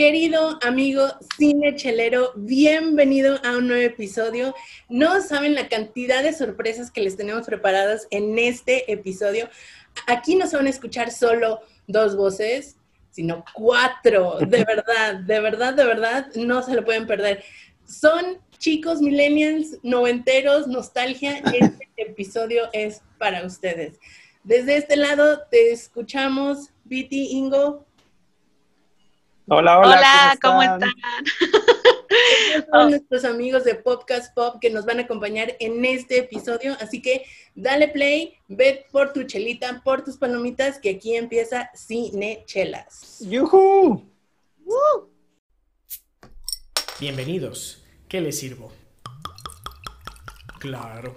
Querido amigo cine chelero, bienvenido a un nuevo episodio. No saben la cantidad de sorpresas que les tenemos preparadas en este episodio. Aquí no se van a escuchar solo dos voces, sino cuatro. De verdad, de verdad, de verdad, no se lo pueden perder. Son chicos millennials, noventeros, nostalgia. Este episodio es para ustedes. Desde este lado te escuchamos, Viti, Ingo. Hola, hola. Hola, ¿cómo están? Son nuestros amigos de Podcast Pop que nos van a acompañar en este episodio. Así que dale play, ve por tu chelita, por tus palomitas, que aquí empieza Cine Chelas. ¡Yuhu! Bienvenidos. ¿Qué les sirvo? Claro.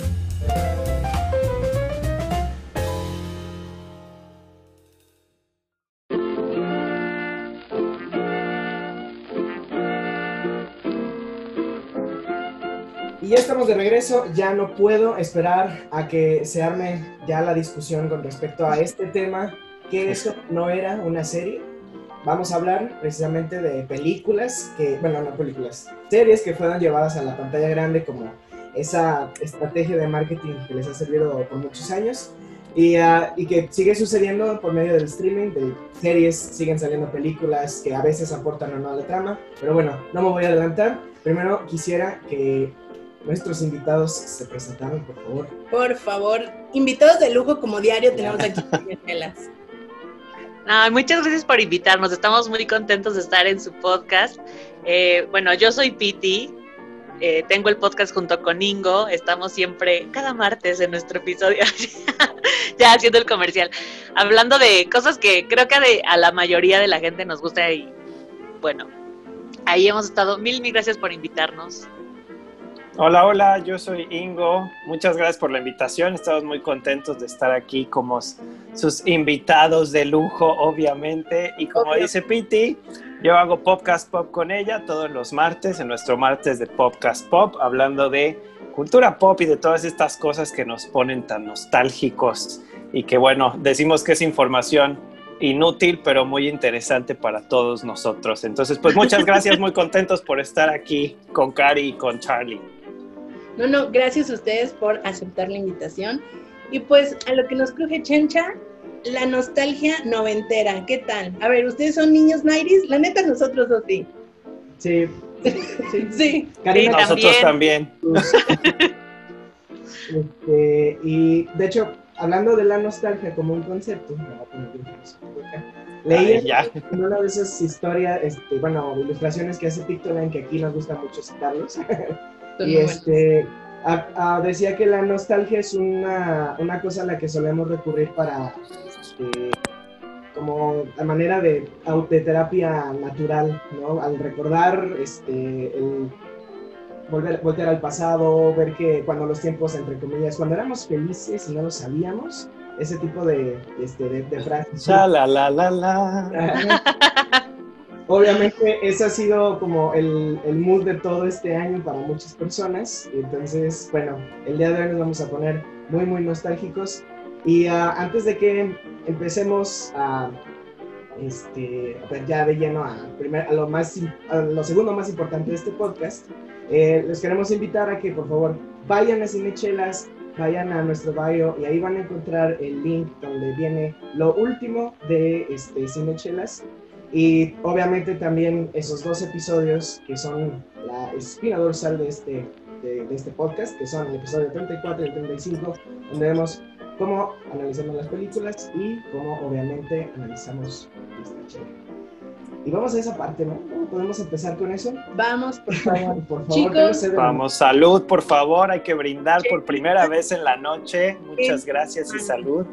Ya estamos de regreso, ya no puedo esperar a que se arme ya la discusión con respecto a este tema, que eso no era una serie. Vamos a hablar precisamente de películas que, bueno, no películas, series que fueron llevadas a la pantalla grande como esa estrategia de marketing que les ha servido por muchos años y, ah, y que sigue sucediendo por medio del streaming, de series, siguen saliendo películas que a veces aportan o no a la trama, pero bueno, no me voy a adelantar. Primero quisiera que nuestros invitados se presentaran, por favor. Por favor, invitados de lujo como diario tenemos aquí. Ay, muchas gracias por invitarnos. Estamos muy contentos de estar en su podcast. Eh, bueno, yo soy Piti. eh, tengo el podcast junto con Ingo. Estamos siempre, cada martes en nuestro episodio, ya haciendo el comercial, hablando de cosas que creo que a, de- a la mayoría de la gente nos gusta y bueno, ahí hemos estado. Mil, mil gracias por invitarnos. Hola, hola, yo soy Ingo. Muchas gracias por la invitación. Estamos muy contentos de estar aquí como sus invitados de lujo, obviamente. Y como Obvio. dice Piti, yo hago podcast pop con ella todos los martes, en nuestro martes de podcast pop, hablando de cultura pop y de todas estas cosas que nos ponen tan nostálgicos y que, bueno, decimos que es información inútil, pero muy interesante para todos nosotros. Entonces, pues muchas gracias, muy contentos por estar aquí con Cari y con Charlie. No, no, gracias a ustedes por aceptar la invitación. Y pues a lo que nos cruje Chencha, la nostalgia noventera. ¿Qué tal? A ver, ¿ustedes son niños 90 La neta, nosotros dos sí. Sí. sí. Sí. Karina, Sí, Nosotros también. este, y de hecho, hablando de la nostalgia como un concepto, me voy a poner bien filosófico acá, leí Ay, ya. en una de esas historias, este, bueno, ilustraciones que hace Pictoline, que aquí nos gusta mucho citarlos, y este a- a- decía que la nostalgia es una, una cosa a la que solemos recurrir para este, como la manera de autoterapia natural, ¿no? Al recordar este el volver, voltear al pasado, ver que cuando los tiempos, entre comillas, cuando éramos felices y no lo sabíamos, ese tipo de, este, de, de frases. Cha, la, la, la, la. Obviamente ese ha sido como el, el mood de todo este año para muchas personas. Entonces, bueno, el día de hoy nos vamos a poner muy, muy nostálgicos. Y ah, antes de que empecemos a, este, ya de lleno a, primer- a lo, más, a lo segundo más importante de este podcast, eh, les queremos invitar a que por favor vayan a Cinechelas, vayan a nuestro bio y ahí van a encontrar el link donde viene lo último de este, Cinechelas. Y obviamente también esos dos episodios que son la espina dorsal de este, de, de este podcast, que son el episodio 34 y el 35, donde vemos cómo analizamos las películas y cómo obviamente analizamos esta chela. Y vamos a esa parte, ¿no? ¿Podemos empezar con eso? Vamos, por favor. Por favor, Chicos, no Vamos, salud, por favor. Hay que brindar por primera vez en la noche. Muchas gracias y salud.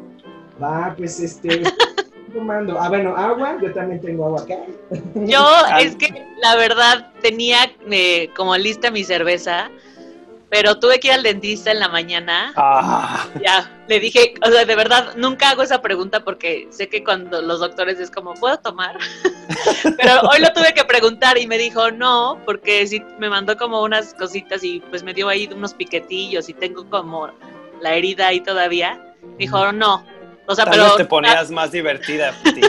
Va, pues este. tomando. Ah, bueno, agua. Yo también tengo agua acá. Yo es que la verdad tenía eh, como lista mi cerveza, pero tuve que ir al dentista en la mañana. Ah, Ya, le dije, o sea, de verdad, nunca hago esa pregunta porque sé que cuando los doctores es como, ¿puedo tomar? Pero hoy lo tuve que preguntar y me dijo, no, porque sí me mandó como unas cositas y pues me dio ahí unos piquetillos y tengo como la herida ahí todavía. Dijo, no. O sea, tal pero... vez te ponías más divertida. Piti.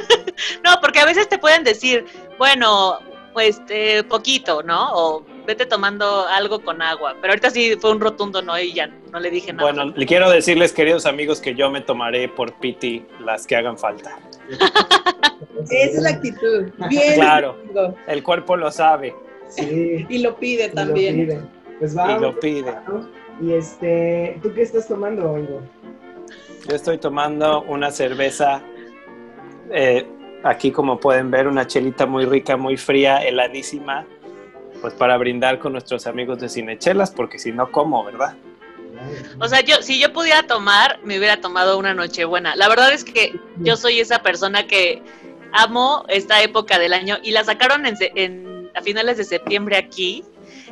No, porque a veces te pueden decir, bueno, pues este, poquito, ¿no? O vete tomando algo con agua. Pero ahorita sí fue un rotundo no y ya no le dije nada. Bueno, le quiero decirles, queridos amigos, que yo me tomaré por Piti las que hagan falta. Esa es la actitud. Bien. Claro. amigo. El cuerpo lo sabe Sí, Y lo pide y lo también. pide. Pues y vamos. lo pide. Y este, ¿tú qué estás tomando, Ingo? Yo estoy tomando una cerveza, eh, aquí como pueden ver, una chelita muy rica, muy fría, heladísima, pues para brindar con nuestros amigos de Cinechelas, porque si no, ¿cómo, verdad? O sea, yo, si yo pudiera tomar, me hubiera tomado una Nochebuena. La verdad es que yo soy esa persona que amo esta época del año y la sacaron en, en- a finales de septiembre aquí.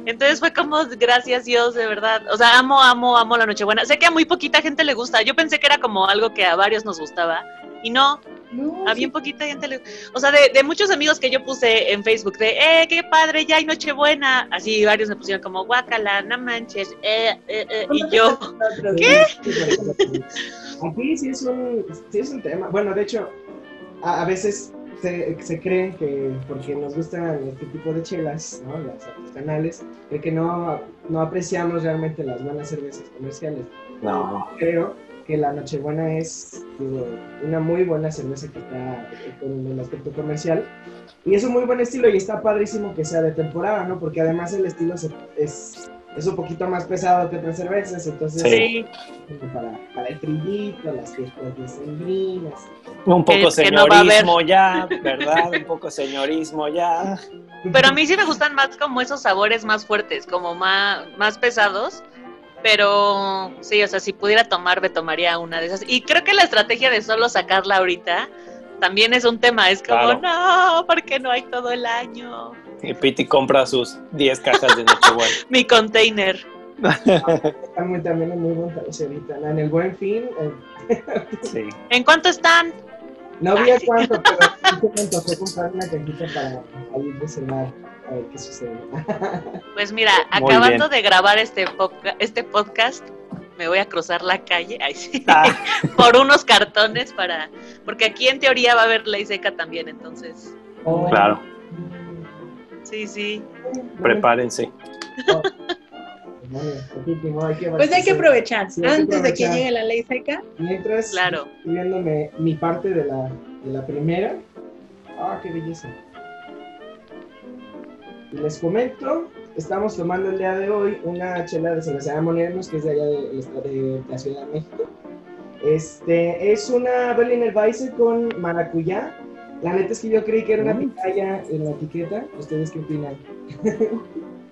Entonces fue como, gracias Dios, de verdad. O sea, amo, amo, amo la Nochebuena. Sé que a muy poquita gente le gusta. Yo pensé que era como algo que a varios nos gustaba. Y no, No, a bien poquita gente le O sea, de, de muchos amigos que yo puse en Facebook de, eh, qué padre, ya hay Nochebuena. Así varios me pusieron como, guácala, no manches, eh, eh, eh. Y yo, ¿Qué? Aquí sí es un, sí es un tema. Bueno, de hecho, a, a veces se, se creen que porque nos gustan este tipo de chelas, ¿no? las artesanales, de que no, no apreciamos realmente las buenas cervezas comerciales. No. Creo que la Nochebuena es digo, una muy buena cerveza que está con el aspecto comercial. Y es un muy buen estilo y está padrísimo que sea de temporada, ¿no? Porque además el estilo se- es, es un poquito más pesado que otras cervezas, entonces Sí. para, para el trillito, las fiestas decembrinas. Un poco no señorismo ya, ¿verdad? Un poco señorismo ya. Pero a mí sí me gustan más como esos sabores más fuertes, como más, más pesados. Pero sí, o sea, si pudiera tomar, me tomaría una de esas. Y creo que la estrategia de solo sacarla ahorita también es un tema. Es como, no, porque no hay todo el año. Y Piti compra sus 10 cajas de Nochebuena. Mi container. Muy, también es muy buen precio ahorita. En el buen fin, eh, Sí. ¿En cuánto están? no vi a cuánto, pero sí me antojó comprar una cajita para salir de cenar, a ver qué sucede. Pues mira, Muy acabando bien. de grabar este, podca- este podcast, me voy a cruzar la calle ay, sí, Ah, por unos cartones para... Porque aquí en teoría va a haber ley seca también, entonces... Oh, Claro, Sí, sí. prepárense. Pues hay que aprovechar. Sí, hay que Antes de que aprovechar. llegue la ley seca, Mientras Claro. estoy viéndome mi parte de la, de la primera. Ah, qué belleza. Les comento, estamos tomando el día de hoy una chela de cervecería Monernos, que es de allá de, de la Ciudad de México. Este, es una Berliner Weisse con maracuyá. La neta es que yo creí que era una Mm. pitaya en la etiqueta. ¿Ustedes qué opinan?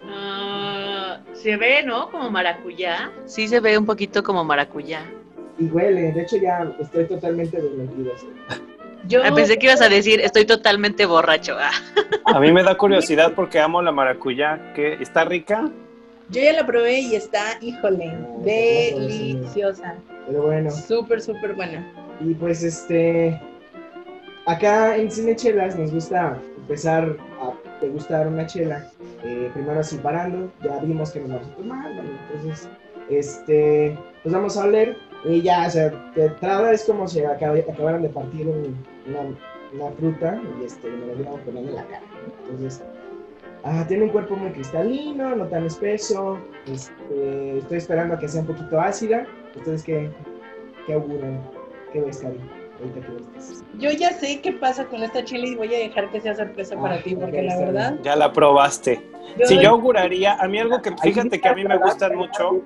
Ah, se ve, ¿no? Como maracuyá. Sí, se ve un poquito como maracuyá. Y huele, de hecho ya estoy totalmente desmentido. ¿sí? yo Ah, pensé que ibas a decir, estoy totalmente borracho. Ah, A mí me da curiosidad porque amo la maracuyá. que ¿Está rica? Yo ya la probé y está, híjole, No, deliciosa. Pero bueno. Súper, súper buena. Y pues este, acá en Cinechelas nos gusta empezar a degustar una chela, eh, primero así parando, ya vimos que nos vamos a tomar, entonces, este, pues vamos a oler y ya, o sea, de entrada es como si acab- acabaran de partir un- una, fruta y este, me lo hubiéramos poniendo en la cara, entonces, ah, tiene un cuerpo muy cristalino, no tan espeso, este, estoy esperando a que sea un poquito ácida, ¿ustedes qué, qué auguran? ¿Qué ves? Ahorita que lo estés. Yo ya sé qué pasa con esta chela y voy a dejar que sea sorpresa para ti, porque la verdad. bien. Ya la probaste. yo Si doy- yo auguraría, a mí algo que, fíjate que a mí me gustan mucho,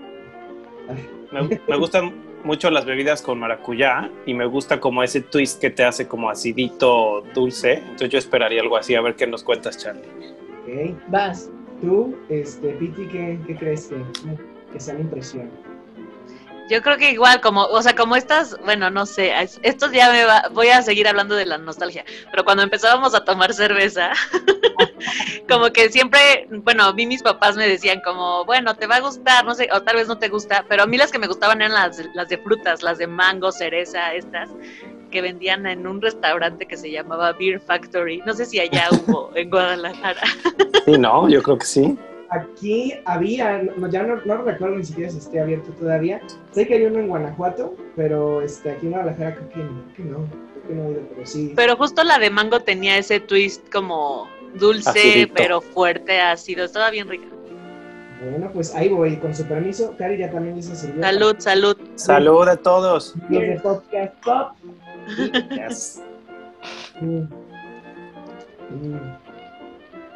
me, me gustan mucho las bebidas con maracuyá y me gusta como ese twist que te hace como acidito dulce. Entonces yo esperaría algo así, a ver qué nos cuentas, Charlie. Ok. Vas. Tú, este, Piti, ¿qué, qué crees que, que sea la impresión? Yo creo que igual, como, o sea, como estas, bueno, no sé, es- esto ya me va, voy a seguir hablando de la nostalgia, pero cuando empezábamos a tomar cerveza, como que siempre, bueno, a mí mis papás me decían como, bueno, te va a gustar, no sé, o tal vez no te gusta, pero a mí las que me gustaban eran las, las de frutas, las de mango, cereza, estas, que vendían en un restaurante que se llamaba Beer Factory, no sé si allá hubo en Guadalajara. Sí, no, yo creo que sí. Aquí había, no- ya no, no recuerdo ni siquiera si esté abierto todavía. Sé que hay uno en Guanajuato, pero este, aquí en Guadalajara creo que, creo que no. Creo que no ha ido, pero sí. Pero justo la de mango tenía ese twist como dulce, Acidito. pero fuerte, ácido, estaba bien rica. Bueno, pues ahí voy, con su permiso. Cari ya también ya se sirvió. Salud, salud. Salud a todos. Los de Podcast Pop. Yes. Mm. Mm.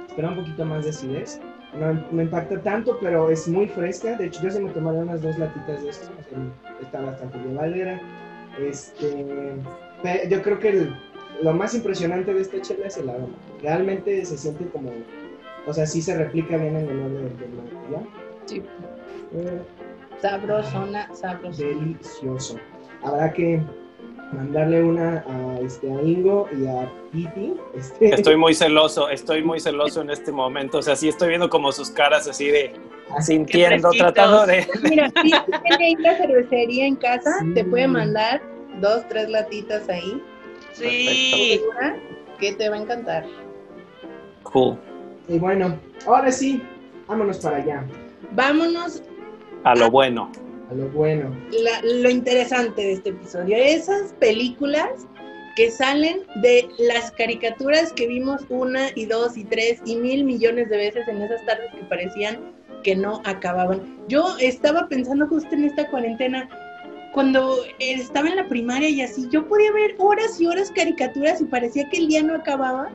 Espera un poquito más de acidez. No me impacta tanto, pero es muy fresca. De hecho, yo se me tomaría unas dos latitas de esto. o sea, Está bastante bien valera. Este, yo creo que el- lo más impresionante de esta chela es el aroma. Realmente se siente como, o sea, sí se replica bien en el olor del ¿ya? Sí. Eh, Sabrosona, sabrosona. delicioso. Habrá que mandarle una a, este, a Ingo y a Piti. Este, Estoy muy celoso, estoy muy celoso en este momento. O sea, sí estoy viendo como sus caras así de sintiendo, tratando de. Mira, si tiene ahí la cervecería en casa, Sí. te puede mandar dos, tres latitas ahí. Sí. Que te va a encantar. Cool. Y bueno, ahora sí, vámonos para allá, Vámonos A lo bueno. A lo bueno. lo interesante de este episodio. Esas películas que salen de las caricaturas que vimos una y dos y tres y mil millones de veces en esas tardes que parecían que no acababan. Yo estaba pensando justo en esta cuarentena, cuando estaba en la primaria y así, yo podía ver horas y horas caricaturas y parecía que el día no acababa.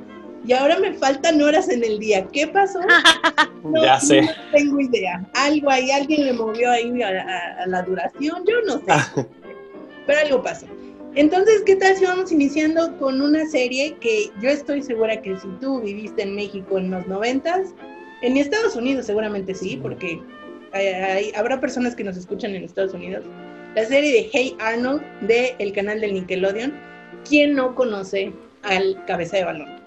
Y ahora me faltan horas en el día. ¿Qué pasó? No, ya sé. No tengo idea. Algo ahí, alguien le movió ahí a, a- a la duración, yo no sé. Pero algo pasó. Entonces, ¿qué tal si vamos iniciando con una serie que yo estoy segura que si tú viviste en México en los noventas, en Estados Unidos seguramente sí, porque hay- hay- habrá personas que nos escuchan en Estados Unidos. La serie de Hey Arnold de el canal del Nickelodeon. ¿Quién no conoce al cabeza de balón?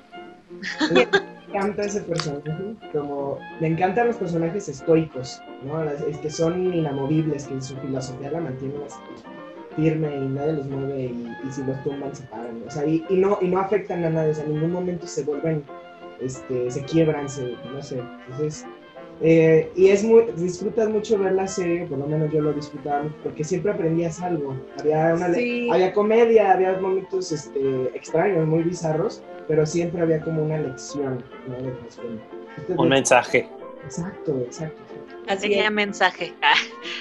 Me encanta ese personaje, como le encantan los personajes estoicos, ¿no? Es que son inamovibles, que su filosofía la mantienen así firme y nadie los mueve y, y si los tumban se paran, o sea, y, y no, y no afectan a nadie, o sea, en ningún momento se vuelven, este, se quiebran, se, no sé, entonces, eh, y es muy, disfrutas mucho ver la serie, por lo menos yo lo disfrutaba mucho, porque siempre aprendías algo, había una, Sí. había comedia, había momentos este, extraños, muy bizarros, pero siempre había como una lección, Un mensaje. Exacto, exacto. Así es. mensaje. Ah,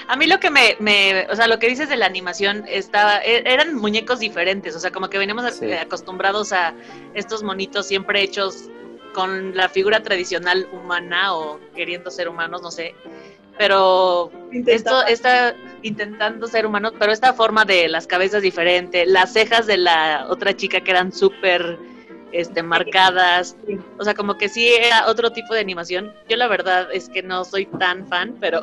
A mí lo que me, me, o sea, lo que dices de la animación estaba, e- eran muñecos diferentes, o sea, como que veníamos Sí. eh, acostumbrados a estos monitos siempre hechos con la figura tradicional humana o queriendo ser humanos, no sé. Pero esto está intentando ser humanos, pero esta forma de las cabezas diferente, las cejas de la otra chica que eran súper este, marcadas, o sea, como que sí era otro tipo de animación. Yo la verdad es que no soy tan fan, pero,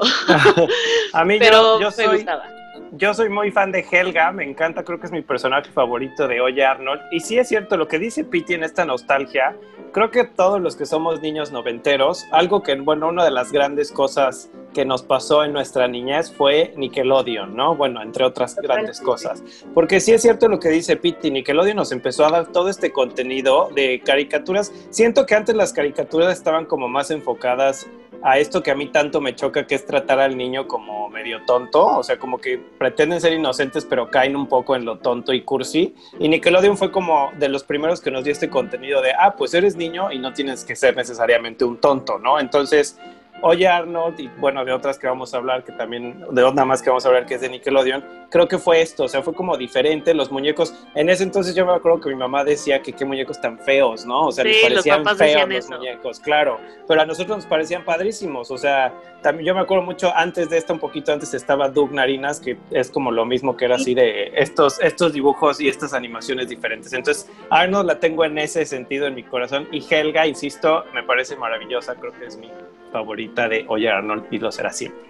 A mí pero yo, yo me gustaba. Yo soy muy fan de Helga, me encanta, creo que es mi personaje favorito de Oye Arnold. Y sí es cierto lo que dice Piti en esta nostalgia. Creo que todos los que somos niños noventeros, algo que, bueno, una de las grandes cosas que nos pasó en nuestra niñez fue Nickelodeon, ¿no? Bueno, entre otras grandes cosas. Porque sí es cierto lo que dice Piti, Nickelodeon nos empezó a dar todo este contenido de caricaturas. Siento que antes las caricaturas estaban como más enfocadas a esto que a mí tanto me choca, que es tratar al niño como medio tonto, o sea, como que pretenden ser inocentes, pero caen un poco en lo tonto y cursi. Y Nickelodeon fue como de los primeros que nos dio este contenido de, ah, pues eres niño y no tienes que ser necesariamente un tonto, ¿no? Entonces, Oye Arnold, y bueno, de otras que vamos a hablar, que también, de otra más que vamos a hablar, que es de Nickelodeon, creo que fue esto, o sea, fue como diferente, los muñecos, en ese entonces yo me acuerdo que mi mamá decía que qué muñecos tan feos, ¿no? O sea, Sí, les los parecían papás feos los eso. muñecos, claro, pero a nosotros nos parecían padrísimos, o sea, también yo me acuerdo mucho antes de esto, un poquito antes estaba Doug Narinas, que es como lo mismo que era así de estos, estos dibujos y estas animaciones diferentes. Entonces, Arnold la tengo en ese sentido en mi corazón y Helga, insisto, me parece maravillosa, creo que es mi favorita de Oye Arnold y lo será siempre.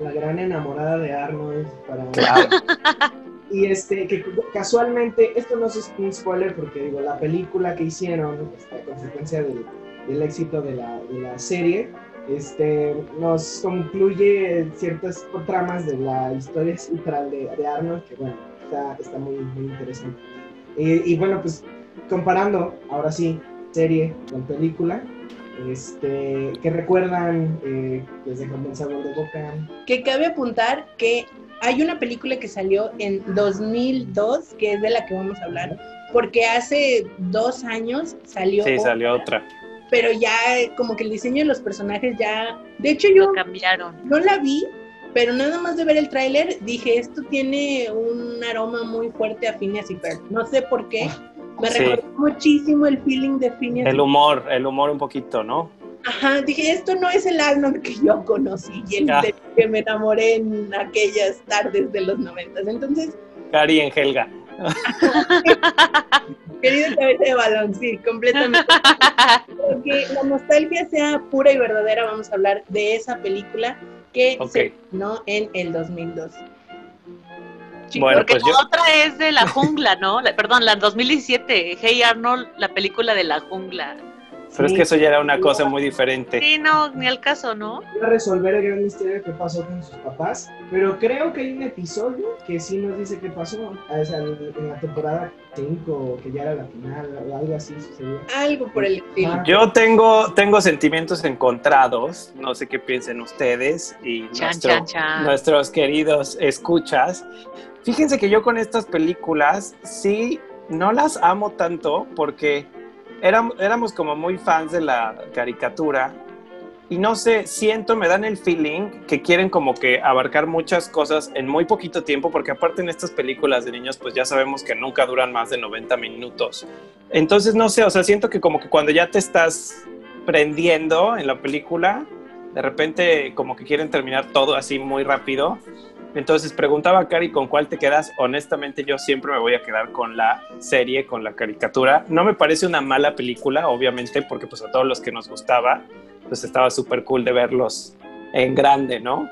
la gran enamorada de Arnold para Claro. y este que casualmente esto no es un spoiler porque digo la película que hicieron a consecuencia del, del éxito de la, de la serie este nos concluye ciertas tramas de la historia central de, de Arnold que bueno está, está muy, muy interesante y, y bueno pues comparando ahora sí serie con película este que recuerdan eh, les dejo un sabor de boca Que cabe apuntar que hay una película que salió en 2002, que es de la que vamos a hablar, porque hace dos años salió, Sí, otra, salió otra. pero ya como que el diseño de los personajes ya... De hecho yo Lo cambiaron. no la vi, pero nada más de ver el tráiler dije, esto tiene un aroma muy fuerte a Phineas y Ferb. No sé por qué. Me Sí. recordó muchísimo el feeling de Phineas. El humor, el humor un poquito, ¿no? Ajá, dije, esto no es el Arnold que yo conocí y el Ah. del que me enamoré en aquellas tardes de los noventas. Entonces, Cari en Helga. querido cabeza de balón, sí, completamente. Porque la nostalgia sea pura y verdadera, vamos a hablar de esa película que Ok. se estrenó en el 2002. Bueno, Porque pues la yo- otra es de la jungla, ¿no? La- perdón, la 2017. Hey Arnold, la película de la jungla. Pero es que eso ya era una cosa muy diferente. Sí, no, ni al caso, ¿no? a resolver el gran misterio que pasó con sus papás, pero creo que hay un episodio que sí nos dice qué pasó, o sea, en la temporada 5, que ya era la final, o algo así sucedió. algo por el estilo. Ah. Yo tengo, tengo sentimientos encontrados, no sé qué piensen ustedes y Chan, nuestro- chan, chan. nuestros queridos escuchas. Fíjense que yo con estas películas sí no las amo tanto porque éram- éramos como muy fans de la caricatura y no sé, siento, me dan el feeling que quieren como que abarcar muchas cosas en muy poquito tiempo porque aparte en estas películas de niños pues ya sabemos que nunca duran más de 90 minutos. Entonces no sé, o sea, siento que como que cuando ya te estás prendiendo en la película, de repente como que quieren terminar todo así muy rápido. Entonces preguntaba a Cari con cuál te quedas. Honestamente yo siempre me voy a quedar con la serie, con la caricatura. No me parece una mala película, obviamente, porque pues a todos los que nos gustaba, pues estaba súper cool de verlos en grande, ¿no?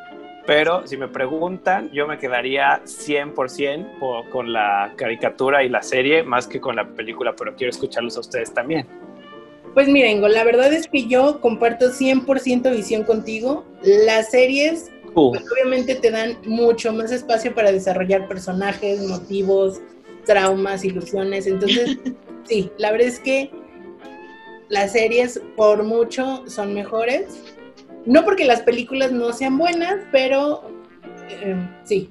Pero si me preguntan, yo me quedaría 100% po- con la caricatura y la serie más que con la película, pero quiero escucharlos a ustedes también. Pues miren, la verdad es que yo comparto 100% visión contigo. Las series obviamente te dan mucho más espacio para desarrollar personajes, motivos, traumas, ilusiones. Entonces, sí, la verdad es que las series por mucho son mejores. No porque las películas no sean buenas, pero eh, sí,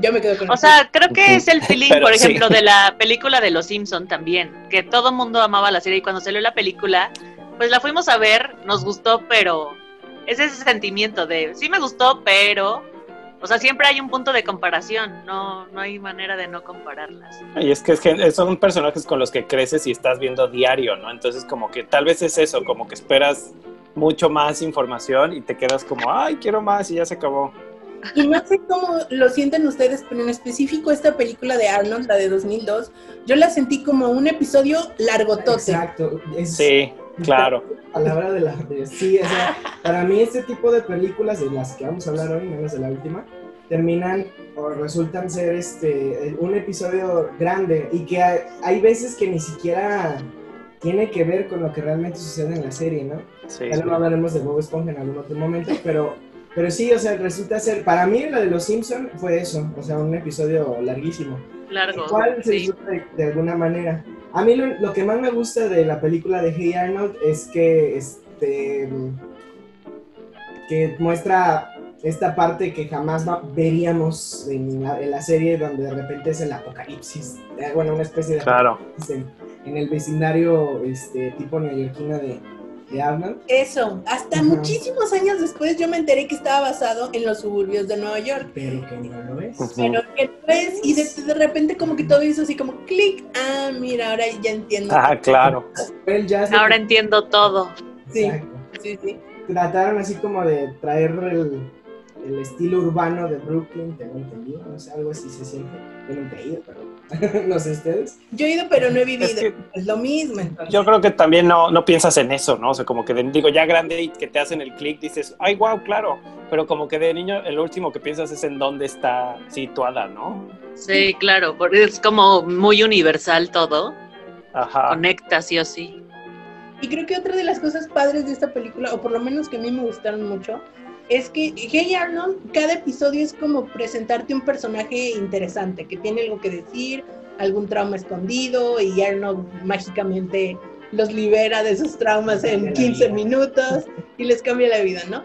yo me quedo con O sea, creo que es el feeling, Pero por sí. ejemplo, de la película de Los Simpson también, que todo mundo amaba la serie y cuando salió la película, pues la fuimos a ver, nos gustó, pero es ese sentimiento de, sí me gustó, pero, o sea, siempre hay un punto de comparación, no, no hay manera de no compararlas. Y es que es gen- son personajes con los que creces y estás viendo diario, ¿no? Entonces como que tal vez es eso, como que esperas mucho más información y te quedas como, ay, quiero más y ya se acabó. Y no sé cómo lo sienten ustedes, pero en específico esta película de Arnold, la de 2002, yo la sentí como un episodio largotote. Exacto, es Sí, claro. la palabra de la... sí, o sea, para mí este tipo de películas de las que vamos a hablar hoy, menos de la última, terminan o resultan ser este un episodio grande y que hay, hay veces que ni siquiera tiene que ver con lo que realmente sucede en la serie, ¿no? Sí. Ya luego hablaremos de Bob Esponja en algún otro momento, pero, pero sí, o sea, resulta ser, para mí la de Los Simpson fue eso, o sea, un episodio larguísimo. Largo. ¿Cuál se sí. disfruta de, de alguna manera? A mí lo, lo que más me gusta de la película de Hey Arnold es que, este, que muestra esta parte que jamás va- veríamos en la, en la serie donde de repente es el apocalipsis, eh, bueno, una especie de Claro. apocalipsis en, en el vecindario este, tipo neoyorquino de, de Arnold. Eso, hasta Ajá. muchísimos años después yo me enteré que estaba basado en los suburbios de Nueva York. pero que no lo es. Ujú. Pero que no es, y de, de repente como que todo hizo así como clic, ah, mira, ahora ya entiendo. Ah, claro. Ahora que- entiendo todo. Sí. Exacto. Sí, sí. Trataron así como de traer el, el estilo urbano de Brooklyn, tengo entendido, no sé, algo así se siente. Yo nunca he ido, pero no sé ustedes. Yo he ido, pero no he vivido. Es lo mismo. entonces. Yo creo que también no, no piensas en eso, ¿no? O sea, como que de- digo, ya grande y que te hacen el clic, dices, ay, wow, claro. Pero como que de niño, el último que piensas es en dónde está situada, ¿no? Sí, claro, porque es como muy universal todo. Ajá. Conecta sí o sí. Y creo que otra de las cosas padres de esta película, o por lo menos que a mí me gustaron mucho, es que Hey Arnold, cada episodio es como presentarte un personaje interesante, que tiene algo que decir, algún trauma escondido, y Arnold mágicamente los libera de sus traumas en 15 minutos y les cambia la vida, ¿no?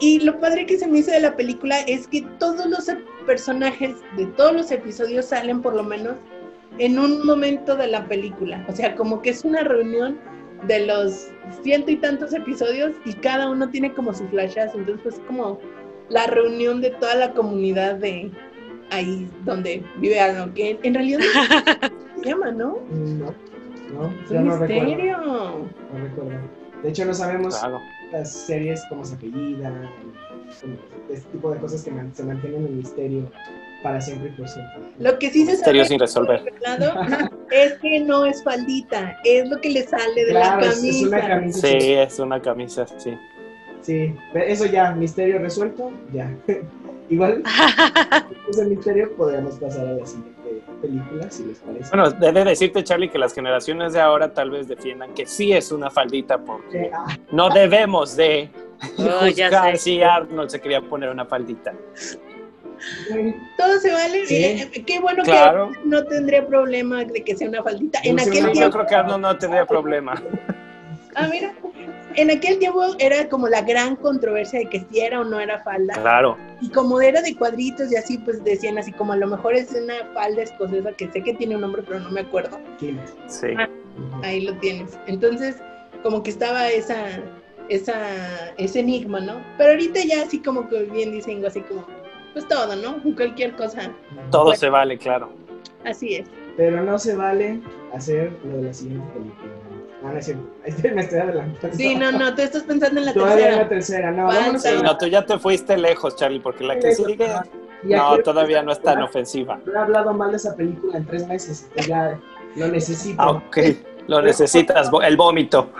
Y lo padre que se me hizo de la película es que todos los personajes de todos los episodios salen por lo menos en un momento de la película. O sea, como que es una reunión de los ciento y tantos episodios y cada uno tiene como su flashazo. Entonces, pues como la reunión de toda la comunidad de ahí donde vive Arnold, que en, realidad no se llama, ¿no? No, no, Es un no recuerdo. misterio. No recuerdo. De hecho, no sabemos Claro. las series cómo se apellidan, como este tipo de cosas que man- se mantienen en misterio para siempre y por siempre. Lo que sí se Misterio sabe sin resolver. es que no es faldita, es lo que le sale de Claro, la es, es una camisa. camisa. Sí, es una camisa, sí. Sí, eso ya, misterio resuelto, ya. Igual, ese misterio podríamos pasar a la siguiente película, si les parece. Bueno, debe decirte, Charlie, que las generaciones de ahora tal vez defiendan que sí es una faldita porque Eh, ah, no debemos de Oh, ya juzgar sé. si Arnold se quería poner una faldita. Todo se vale. Sí. eh, qué bueno Claro. que no tendría problema de que sea una faldita. En No aquel no, Yo tiempo, creo que Arnold no tendría problema. ah, mira, en aquel tiempo era como la gran controversia de que si era o no era falda. Claro. Y como era de cuadritos y así, pues decían así como a lo mejor es una falda escocesa que sé que tiene un nombre, pero no me acuerdo. Sí. Ahí lo tienes. Entonces, como que estaba esa, esa, ese enigma, ¿no? Pero ahorita ya así como que bien dicen, así como, pues todo, ¿no? Cualquier cosa, Todo se vale, claro. así es. Pero no se vale hacer lo de la siguiente película. No, no es cierto. Este me estoy adelantando. Sí, no, no, tú estás pensando en la Todavía en tercera. la tercera, no, a Sí, la- no, tú ya te fuiste lejos, Charlie, porque la que sigue, no, todavía no es tan ofensiva. No he hablado mal de esa película en tres meses, ya lo necesito. Ah, ok, lo necesitas, el vómito.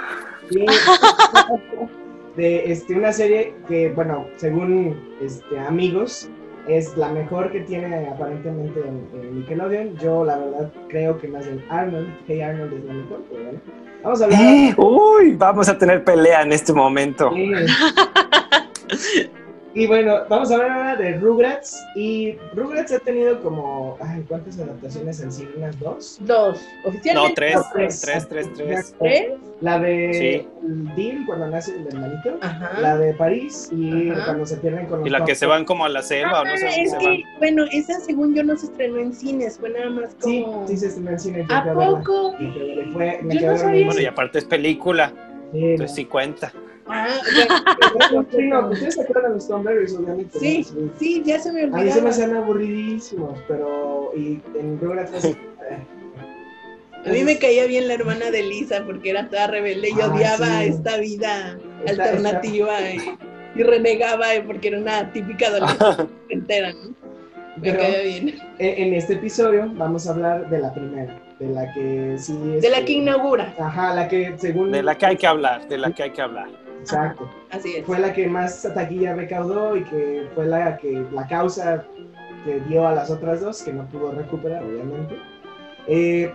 Sí. de este, una serie que, bueno, según este, amigos, es la mejor que tiene aparentemente en, en Nickelodeon. Yo, la verdad, creo que más bien Arnold, Hey Arnold es la mejor, pero bueno. Vamos a hablar. Uy, vamos a tener pelea en este momento. Sí. Y bueno, vamos a hablar ahora de Rugrats. Y Rugrats ha tenido como. Ay, ¿cuántas adaptaciones han sido? ¿Unas dos? Dos. Oficialmente. No, tres, tres, tres, tres, tres. ¿Tres? La de Sí. Dean cuando nace el hermanito. Ajá. La de París y Ajá. cuando se pierden con los Y la que se van como a la selva o no sé Ah, es se que, van. bueno, esa según yo no se estrenó en cines, fue nada más Sí, como... sí se estrenó en cine. fui ¿A verla. poco? Me quedé- me fue- me Yo quedé no sabía dormido. Bueno, y aparte es película, Sí, entonces sí cuenta. Ah, no. Bueno. Ustedes se acuerdan de los Tom Berries, obviamente. Sí, ¿no? sí, ya se me A mí se me hacían aburridísimos, pero. Y en Rugrats. pues, eh, A mí me caía bien la hermana de Lisa porque era toda rebelde y Ah, odiaba sí. esta vida Esta- alternativa Y, y renegaba eh, porque era una típica adolescente entera, ¿no? Me Pero- caía bien. En, en este episodio vamos a hablar de la primera, de la que sí es. De la que inaugura, Ajá, la que según. De la que hay que hablar, de la que hay que hablar. Exacto. así es. Fue la que más taquilla recaudó y que fue la que la causa que dio a las otras dos, que no pudo recuperar, obviamente. Eh,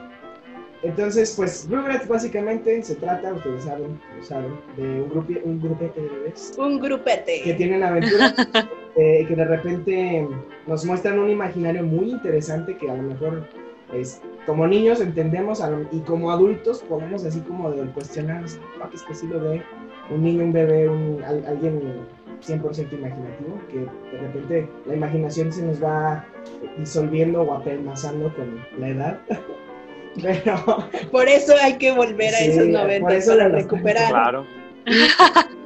entonces, pues, Rugrats básicamente se trata, ustedes saben, saben, de un, grupo un grupete de bebés Un que grupete. tienen aventuras eh, que de repente nos muestran un imaginario muy interesante que a lo mejor es, como niños entendemos lo- y como adultos podemos así como de cuestionarnos "Ah, es que sí lo ve un niño, un bebé, un, al- alguien 100% imaginativo, que de repente la imaginación se nos va disolviendo o apelmazando con la edad. Pero, Por eso hay que volver a Sí, esos por 90 eso para la- recuperar. Claro.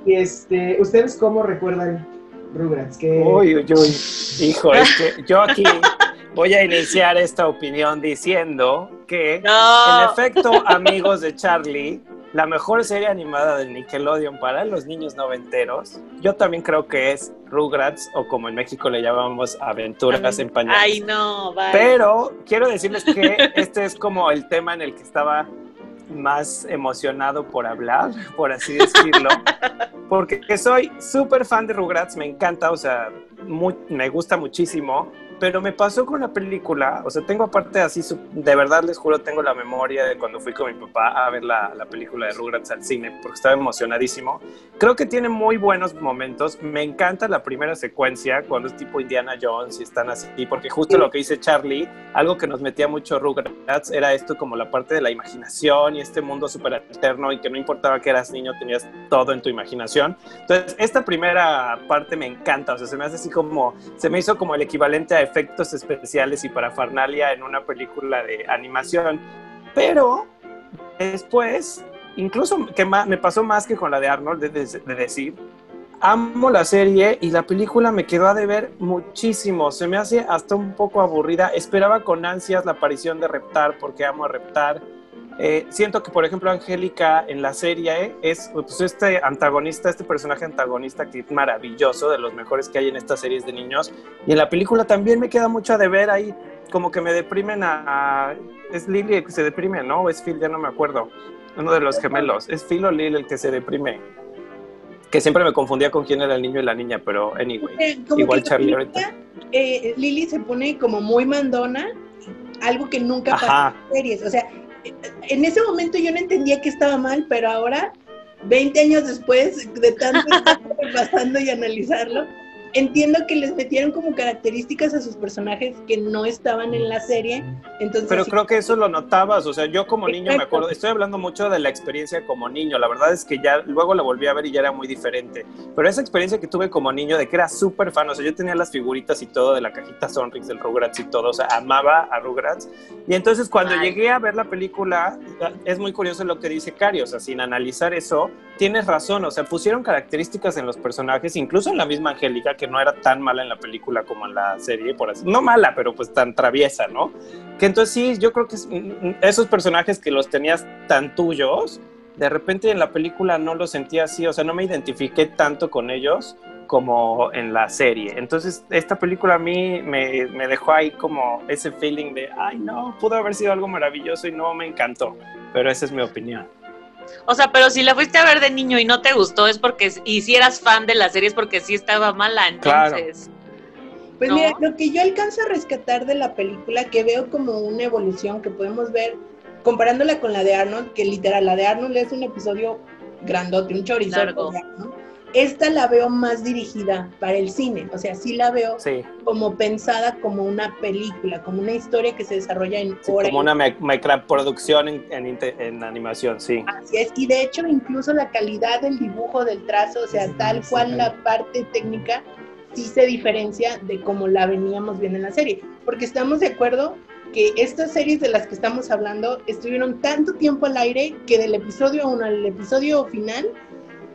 y este, ¿ustedes cómo recuerdan Rugrats? Que, Uy, uy, uy. Hijo, es que yo aquí voy a iniciar esta opinión diciendo que, en efecto, amigos de Charlie, la mejor serie animada de Nickelodeon para los niños noventeros, yo también creo que es Rugrats o como en México le llamamos Aventuras en Pañales. Ay, no, vale. Pero quiero decirles que este es como el tema en el que estaba más emocionado por hablar, por así decirlo, porque soy súper fan de Rugrats, me encanta, o sea, me gusta muchísimo, pero me pasó con la película, o sea, tengo aparte así, de verdad les juro, tengo la memoria de cuando fui con mi papá a ver la, la, película de Rugrats al cine, porque estaba emocionadísimo. Creo que tiene muy buenos momentos, me encanta la primera secuencia, cuando es tipo Indiana Jones y están así, porque justo lo que dice Charlie, algo que nos metía mucho Rugrats era esto como la parte de la imaginación y este mundo súper alterno y que no importaba que eras niño, tenías todo en tu imaginación. Entonces, esta primera parte me encanta, o sea, se me hace así como, se me hizo como el equivalente a efectos especiales y parafernalia en una película de animación. Pero después, incluso que me pasó más que con la de Arnold, de, de, decir, amo la serie y la película me quedó a deber muchísimo. Se me hace hasta un poco aburrida. Esperaba con ansias la aparición de Reptar porque amo a Reptar. Eh, siento que, por ejemplo, Angélica en la serie es pues, este antagonista, este personaje antagonista que es maravilloso, de los mejores que hay en estas series de niños. Y en la película también me queda mucho de ver ahí, como que me deprimen a. es Lily el que se deprime, ¿no? O es Phil, ya no me acuerdo. Uno de los gemelos. Es Phil o Lily el que se deprime. Que siempre me confundía con quién era el niño y la niña, pero anyway. Eh, igual Charlie ahorita. Eh, Lily se pone como muy mandona, algo que nunca pasa en series. O sea, en ese momento yo no entendía que estaba mal, pero ahora, 20 años después de tanto estar pasando y analizarlo, entiendo que les metieron como características a sus personajes que no estaban en la serie. Entonces, Pero creo que eso lo notabas, o sea, yo como niño me acuerdo, estoy hablando mucho de la experiencia como niño, la verdad es que ya luego la volví a ver y ya era muy diferente, pero esa experiencia que tuve como niño de que era súper fan, o sea, yo tenía las figuritas y todo de la cajita Sonrix, del Rugrats y todo, o sea, amaba a Rugrats, y entonces cuando llegué a ver la película, es muy curioso lo que dice Cari, o sea, sin analizar eso, tienes razón, o sea, pusieron características en los personajes, incluso en la misma Angélica, que no era tan mala en la película como en la serie, por así, no mala, pero pues tan traviesa, ¿no? Que entonces sí, yo creo que mm, mm, esos personajes que los tenías tan tuyos, de repente en la película no los sentía así, o sea, no me identifiqué tanto con ellos como en la serie. Entonces, esta película a mí me, me dejó ahí como ese feeling de, ay, no, pudo haber sido algo maravilloso y no me encantó, pero esa es mi opinión. O sea, pero si la fuiste a ver de niño y no te gustó, es porque, y si eras fan de la serie, es porque sí estaba mala, entonces. Pues mira, lo que yo alcanzo a rescatar de la película, que veo como una evolución que podemos ver comparándola con la de Arnold, que literal, la de Arnold es un episodio grandote, un chorizo. ¿no? Esta la veo más dirigida para el cine, o sea, sí la veo como pensada como una película, como una historia que se desarrolla en sí, Como una microproducción en, en, en, animación, sí. Así es, y de hecho incluso la calidad del dibujo, del trazo, o sea, tal cual la parte técnica sí se diferencia de cómo la veníamos viendo en la serie, porque estamos de acuerdo que estas series de las que estamos hablando estuvieron tanto tiempo al aire que del episodio 1 al episodio final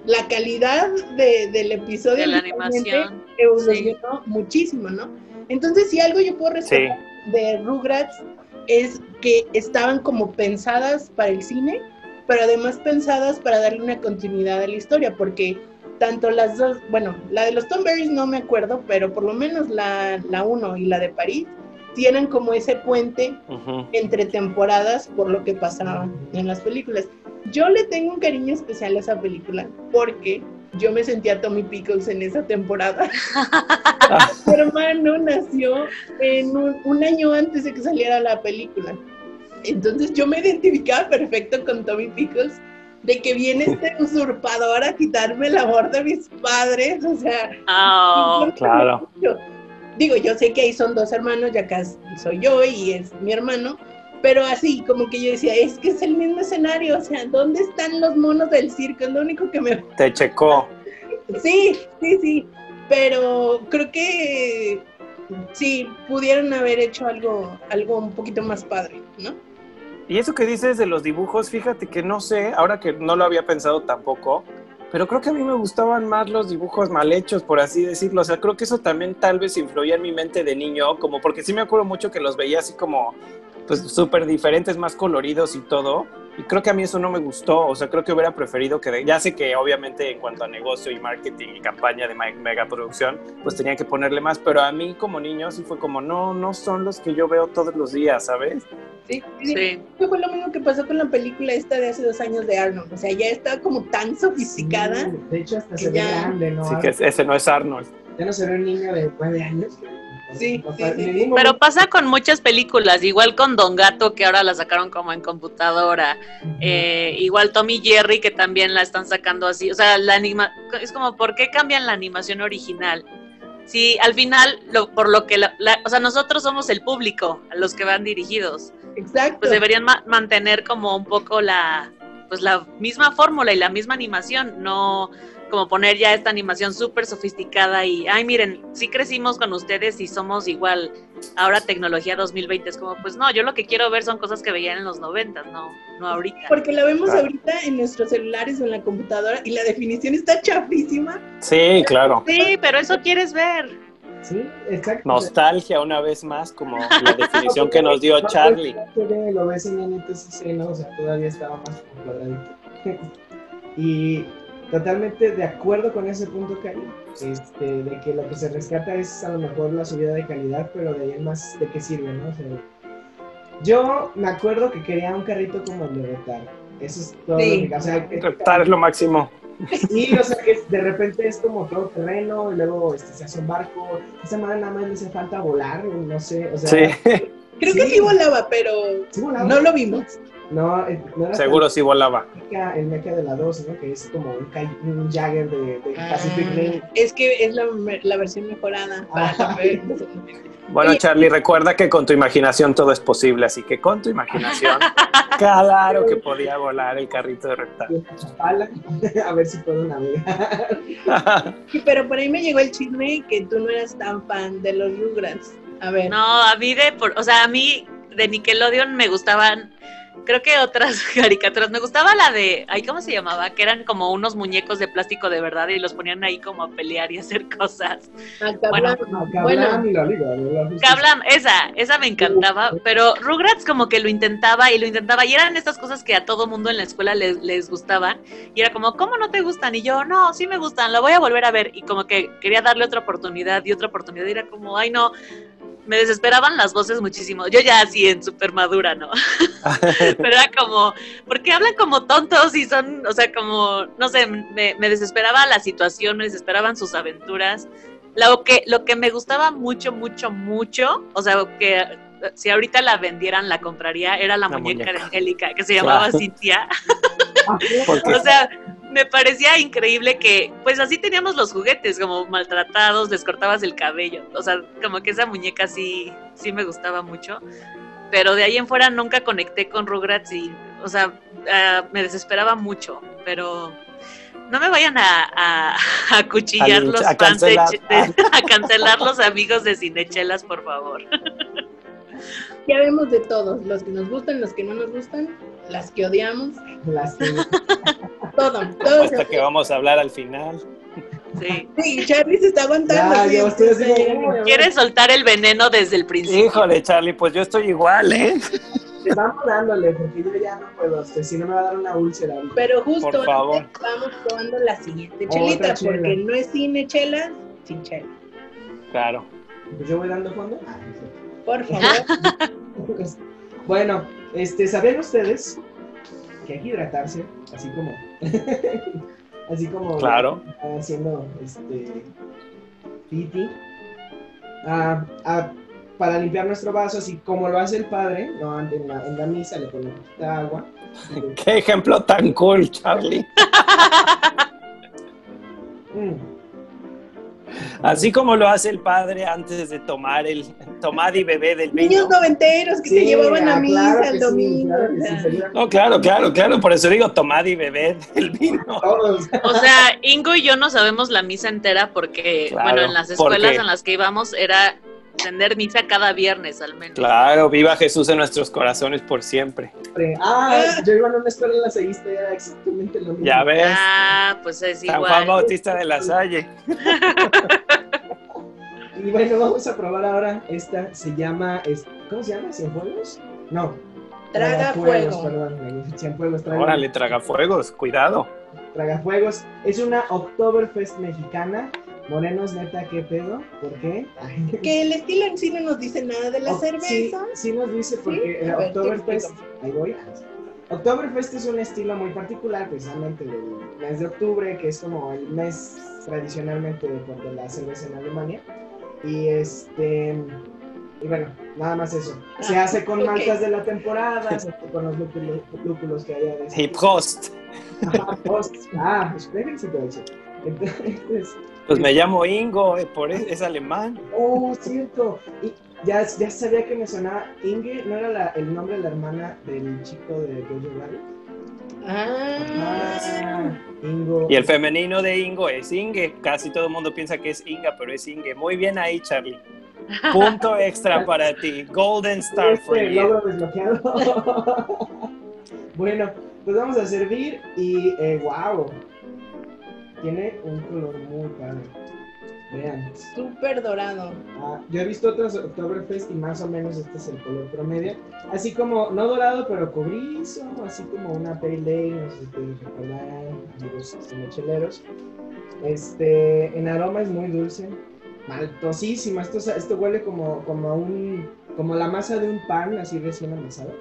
la calidad del episodio de la animación evolucionó muchísimo, ¿no? Entonces, si algo yo puedo rescatar de Rugrats es que estaban como pensadas para el cine, pero además pensadas para darle una continuidad a la historia, porque tanto las dos, bueno, la de los Tomberries no me acuerdo, pero por lo menos la 1 y la de París tienen como ese puente entre temporadas por lo que pasaba en las películas. Yo le tengo un cariño especial a esa película porque yo me sentía Tommy Pickles en esa temporada. Mi hermano nació en un, año antes de que saliera la película. Entonces yo me identificaba perfecto con Tommy Pickles de que viene este usurpador a quitarme el amor de mis padres, o sea, oh, claro. Digo, yo sé que ahí son dos hermanos, ya acá soy yo y es mi hermano, pero así como que yo decía, es que es el mismo escenario, o sea, ¿dónde están los monos del circo? Es lo único que me... Te checó. Sí, sí, sí, pero creo que sí, pudieron haber hecho algo, algo un poquito más padre, ¿no? Y eso que dices de los dibujos, fíjate que no sé, ahora que no lo había pensado tampoco, pero creo que a mí me gustaban más los dibujos mal hechos, por así decirlo. O sea, creo que eso también tal vez influía en mi mente de niño, como porque sí me acuerdo mucho que los veía así como pues súper diferentes, más coloridos y todo. Y creo que a mí eso no me gustó, o sea, creo que hubiera preferido que, ya sé que obviamente en cuanto a negocio y marketing y campaña de me- megaproducción, pues tenían que ponerle más, pero a mí como niño sí fue como, no, no son los que yo veo todos los días, ¿sabes? Sí, sí. Sí. Fue lo mismo que pasó con la película esta de hace dos años de Arnold. O sea, ya está como tan sofisticada. Sí, de hecho, hasta se ve ya- grande, ¿no? Así que ese no es Arnold. Ya no se ve un niño de nueve años. Sí, O sí, sea, sí, en sí. ningún Pero pasa con muchas películas, igual con Don Gato, que ahora la sacaron como en computadora. Eh, igual Tommy Jerry, que también la están sacando así. O sea, la anima es como, ¿por qué cambian la animación original? Sí, al final, lo, por lo que, la- la- o sea, nosotros somos el público, a los que van dirigidos. Exacto. Pues deberían ma- mantener como un poco la, pues la misma fórmula y la misma animación, no como poner ya esta animación súper sofisticada y, ay, miren, sí crecimos con ustedes y somos igual. Ahora tecnología 2020 es como, pues no, yo lo que quiero ver son cosas que veían en los 90, no, no ahorita. Porque la vemos Claro. ahorita en nuestros celulares o en la computadora y la definición está chafísima. Sí, claro. Sí, pero eso quieres ver. Sí, exacto. Nostalgia una vez más, como la definición que nos dio Charlie. Lo ves en ¿no? O sea, todavía estaba más cuadradito. y totalmente de acuerdo con ese punto, Cari, este, de que lo que se rescata es a lo mejor la subida de calidad, pero de ahí en más, ¿de qué sirve, no? O sea, yo me acuerdo que quería un carrito como el de. Eso es todo Sí. lo que... O sea, que- Reptar es lo máximo. Sí, o sea, que de repente es como todo terreno y luego este, se hace un barco. Esa madre nada más le hace falta volar, no sé, o sea... Sí, Creo que Sí. sí volaba, pero ¿sí volaba? no lo vimos. No, eh, no era seguro sí volaba. el mecha, de la 2, ¿no? Que es como un, un Jagger de, de Pacific Rim. Es que es la, la versión mejorada. para Ah. Bueno. Charlie, recuerda que con tu imaginación todo es posible, así que con tu imaginación, claro que podía volar el carrito de chapala, a ver si puedo navegar. Pero por ahí me llegó el chisme que tú no eras tan fan de los Rugrats. A ver. No, a mí de, por- o sea, a mí de Nickelodeon me gustaban, creo que otras caricaturas. Me gustaba la de, ay, ¿cómo se llamaba? Que eran como unos muñecos de plástico de verdad y los ponían ahí como a pelear y hacer cosas. Bueno, Bueno, y la Liga de la Justicia. Kablam, esa, esa me encantaba, pero Rugrats como que lo intentaba y lo intentaba y eran estas cosas que a todo mundo en la escuela les, les gustaban y era como, ¿cómo no te gustan? Y yo, no, sí me gustan, la voy a volver a ver y como que quería darle otra oportunidad y otra oportunidad y era como, ay no, me desesperaban las voces muchísimo, yo ya así en súper madura, ¿no? pero era como, porque hablan como tontos y son, o sea, como, no sé, me, me desesperaba la situación, me desesperaban sus aventuras. Lo que, lo que me gustaba mucho, mucho, mucho, o sea, que eh, si ahorita la vendieran, la compraría, era la, La muñeca, de muñeca. Angélica, que se llamaba Claro. Cintia. O sea, me parecía increíble que, pues así teníamos los juguetes, como maltratados, les cortabas el cabello. O sea, como que esa muñeca sí, sí me gustaba mucho. Pero de ahí en fuera nunca conecté con Rugrats y, o sea, ah, me desesperaba mucho. Pero no me vayan a, a, a acuchillar A los a fans de, cancelar. de- a cancelar los amigos de Cinechelas, por favor. ya vemos de todos. Los que nos gustan, los que no nos gustan, las que odiamos. las que- Todo. todo hasta que vamos a hablar al final. Sí. Sí, Charlie se está aguantando. Ya, sí, yo estoy así como, Quiere soltar el veneno desde el principio. Híjole, Charlie, pues yo estoy igual, ¿eh? Vamos dándole, porque yo ya no puedo, este, si no me va a dar una úlcera. Pero justo Por favor. antes vamos probando la siguiente chelita, chela. porque no es cine chelas, sin chela. Claro. Pues yo voy dando fondo. Ah, Por favor. Pues, bueno, este, ¿sabían ustedes que hay que hidratarse? Así como. así como. Claro. haciendo este. Piti. Ah, ah, para limpiar nuestro vaso, así como lo hace el padre, no en la, en la misa le pone un poquito de agua. Qué ejemplo tan cool, Charlie. Mm, Así como lo hace el padre antes de tomar el tomar y beber del vino. Niños noventeros que se llevaban a ah, misa claro el sí, domingo. claro sí, No, claro, claro, claro. Por eso digo tomar y beber del vino. O sea, Ingo y yo no sabemos la misa entera porque, Claro, bueno, en las escuelas porque- en las que íbamos era tener misa cada viernes al menos. Claro, viva Jesús en nuestros corazones por siempre. Ah, yo iba a una escuela lasalista y era exactamente lo mismo. Ya ves, Ah, pues es San Juan igual. Bautista de la Salle. Y bueno, vamos a probar ahora esta. Se llama. es- ¿Cómo se llama? ¿Cienfuegos? No. Tragafuego. perdón, Cienfuegos, traga- Órale, tragafuegos, cuidado. Tragafuegos. Es una Oktoberfest mexicana. Morenos, neta, ¿qué pedo? ¿Por qué? Ay. Que el estilo en sí no nos dice nada de la O- cerveza. Sí, sí nos dice porque ¿Sí? ver, Oktoberfest, ahí voy. Oktoberfest es un estilo muy particular, precisamente del mes de octubre, que es como el mes tradicionalmente de, de la cerveza en Alemania. Y este, y bueno, nada más eso. Se Ah, hace con ok. maltas de la temporada, se hace con los lúpulos, lúpulos que haya de Y Prost. Ajá, post. Ah, espérense todo eso. Entonces, Pues me llamo Ingo, eh, por es, es alemán. Oh, cierto. Y ya, ya sabía que me sonaba Inge, ¿no era la- el nombre de la hermana del chico de Jojo Rabbit? Ah, Ah, Ingo. Y el femenino de Ingo es Inge. Casi todo el mundo piensa que es Inga, pero es Inge. Muy bien ahí, Charlie. Punto extra para ti. Golden Star for Este desbloqueado. bueno, pues vamos a servir y eh, wow. Tiene un color muy padre. Vean. súper dorado. Ah, yo he visto otros Oktoberfest y más o menos este es el color promedio. Así como, no dorado, pero cobrizo, así como una pale ale, no sé si ustedes recordarán, amigos cheleros. Este, en aroma es muy dulce, maltosísima. Esto, esto huele como, como un, como la masa de un pan así recién amasado.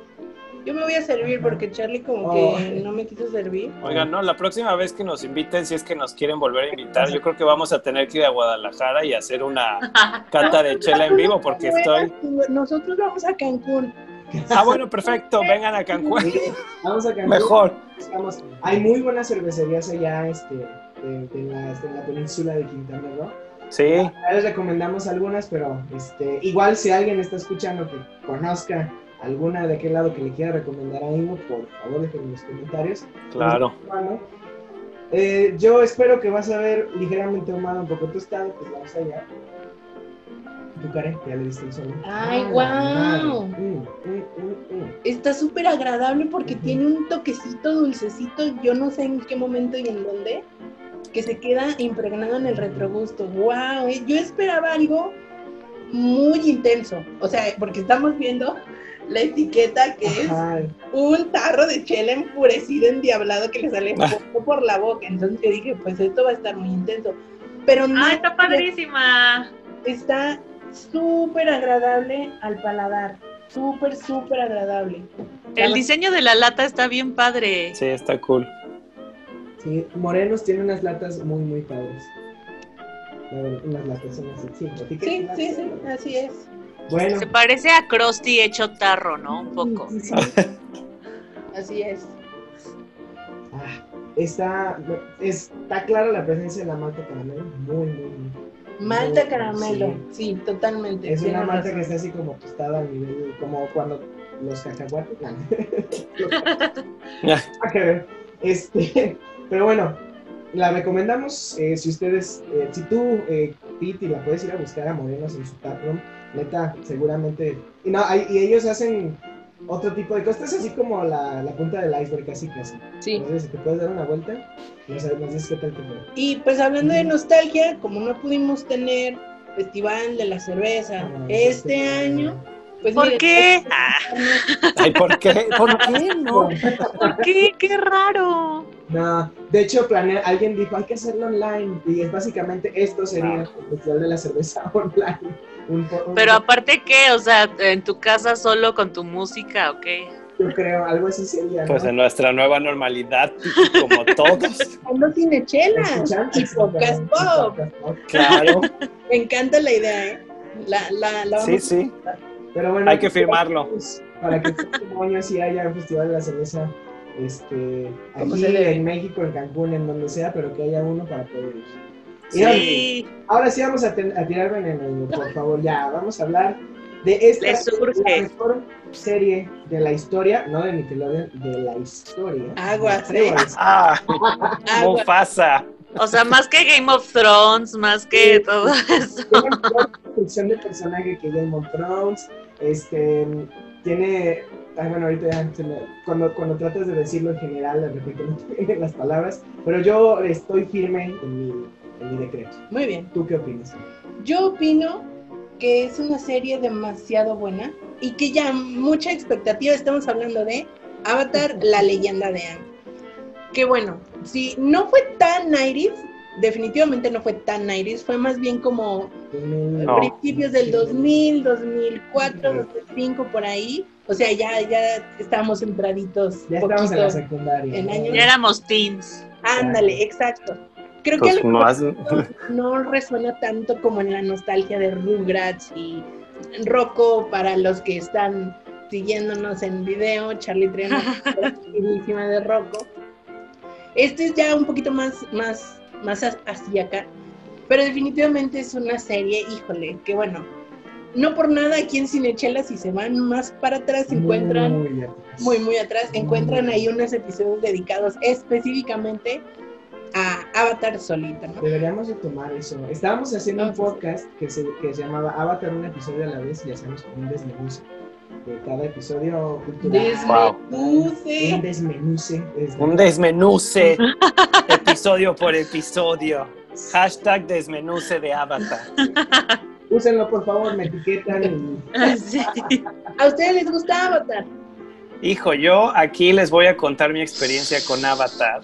Yo me voy a servir porque Charlie como Oh. que no me quiso servir. Oigan, no, la próxima vez que nos inviten, si es que nos quieren volver a invitar, yo creo que vamos a tener que ir a Guadalajara y hacer una cata de chela en vivo porque estoy... Nosotros vamos a Cancún. Ah, bueno, perfecto, vengan a Cancún. Vamos a Cancún. Mejor. Estamos- hay muy buenas cervecerías allá este, de, de la, de la península de Quintana Roo. Sí, Ya les recomendamos algunas, pero este, igual si alguien está escuchando que conozca alguna de aquel lado que le quiera recomendar a Ingo, por favor déjenme en los comentarios. claro. Bueno, eh, yo espero que vas a ver ligeramente ahumado, un poco tostado, pues vamos allá. Tu cara, ya le diste el sonido. Ay, Ah, guau. madre. Mm, mm, mm, mm. Está súper agradable porque Ujú. tiene un toquecito dulcecito, yo no sé en qué momento y en dónde, que se queda impregnado en el retrogusto. ¡Wow! Yo esperaba algo muy intenso. O sea, porque estamos viendo la etiqueta que es un tarro de chela enfurecido, endiablado que le sale Ah. poco por la boca. Entonces yo dije, pues esto va a estar muy intenso. Pero no, ¡Ah, está padrísima! está súper agradable al paladar. Súper, súper agradable. El diseño de la lata está bien padre. Sí, está cool. Sí, Morenos tiene unas latas muy, muy padres. Unas latas son así. Sí, sí, sí, así es. Bueno, Se parece a Krusty hecho tarro, ¿no? Un poco. sí, sí. Así es. Ah, está, está clara la presencia de la malta caramelo. Muy, muy, muy. Malta muy- caramelo, sí. sí, totalmente. Es una malta razón. que está así como tostada a nivel, como cuando los cacahuates. No. Que ver. Este, pero bueno, la recomendamos. eh, si ustedes, eh, si tú, eh, Piti, la puedes ir a buscar a Morenos en su taproom, neta, seguramente. Y, no, hay- y ellos hacen otro tipo de cosas. Es así como la, la punta del iceberg, casi casi. Sí. Entonces, si te puedes dar una vuelta, nos dices qué tal te fue. Y pues hablando de nostalgia, como no pudimos tener festival de la cerveza Ah, este sí. año, pues ¿Por miren, qué? Ah, Ay, ¿por qué? ¿Por qué no? ¿Por qué? ¡Qué raro! No, de hecho, planea, alguien dijo, hay que hacerlo online. Y es básicamente esto sería Ah. el festival de la cerveza online. Un- un- Pero aparte, ¿qué? O sea, en tu casa solo con tu música, ¿o qué? yo creo, algo así sería. ¿no? Pues en nuestra nueva normalidad, como todos. Hablando cinechelas Escuchan- y podcast pop. Claro. Me encanta la idea, ¿eh? La, la, la Sí, sí. Pero bueno, Hay que firmarlo. Para que el próximo año sí haya un festival de la cerveza este, aquí en México, en Cancún, en donde sea, pero que haya uno para poder ir. Y ahora- Sí, Ahora sí vamos a, a tirar veneno, por favor, ya, vamos a hablar de esta la mejor serie de la historia, no de Nickelodeon, de la historia. Aguas, Me atrevo ¿eh? Ah, Agua. Mufasa. o sea, más que Game of Thrones, más que Sí. todo eso. Tiene de personaje que Game of Thrones, este, tiene, ay, bueno, ahorita ya, cuando, cuando tratas de decirlo en general, de repente no te vienen las palabras, pero yo estoy firme en mi, en mi decreto. Muy bien. ¿Tú qué opinas? Yo opino que es una serie demasiado buena y que ya mucha expectativa. Estamos hablando de Avatar, la leyenda de Aang. Que bueno, si no fue tan 90 definitivamente no fue tan 90 fue más bien como No. principios del 2000, 2004, 2005, por ahí. O sea, ya, ya estábamos entraditos. Ya estamos en la secundaria. en ¿no? años- Ya éramos teens. Ándale, exacto. Creo que a Pues lo más, no resuena tanto como en la nostalgia de Rugrats y Rocco para los que están siguiéndonos en video, Charlie Triano, finísima de Rocco. Este es ya un poquito más, más, más as- hacia acá, pero definitivamente es una serie, híjole, que bueno, no por nada aquí en Cinechela, si se van más para atrás, se encuentran Muy atrás. muy, muy atrás, encuentran ahí unos episodios dedicados específicamente a Avatar solita, ¿no? Deberíamos de tomar eso. Estábamos haciendo un podcast que se, que se llamaba Avatar un episodio a la vez y hacíamos como un desmenuce de cada episodio cultural. Desmenuce. Un desmenuce. desde- un desmenuce, episodio por episodio. Hashtag desmenuce de Avatar. Úsenlo, por favor, me etiquetan y... Sí. ¿A ustedes les gusta Avatar? Hijo, yo aquí les voy a contar mi experiencia con Avatar.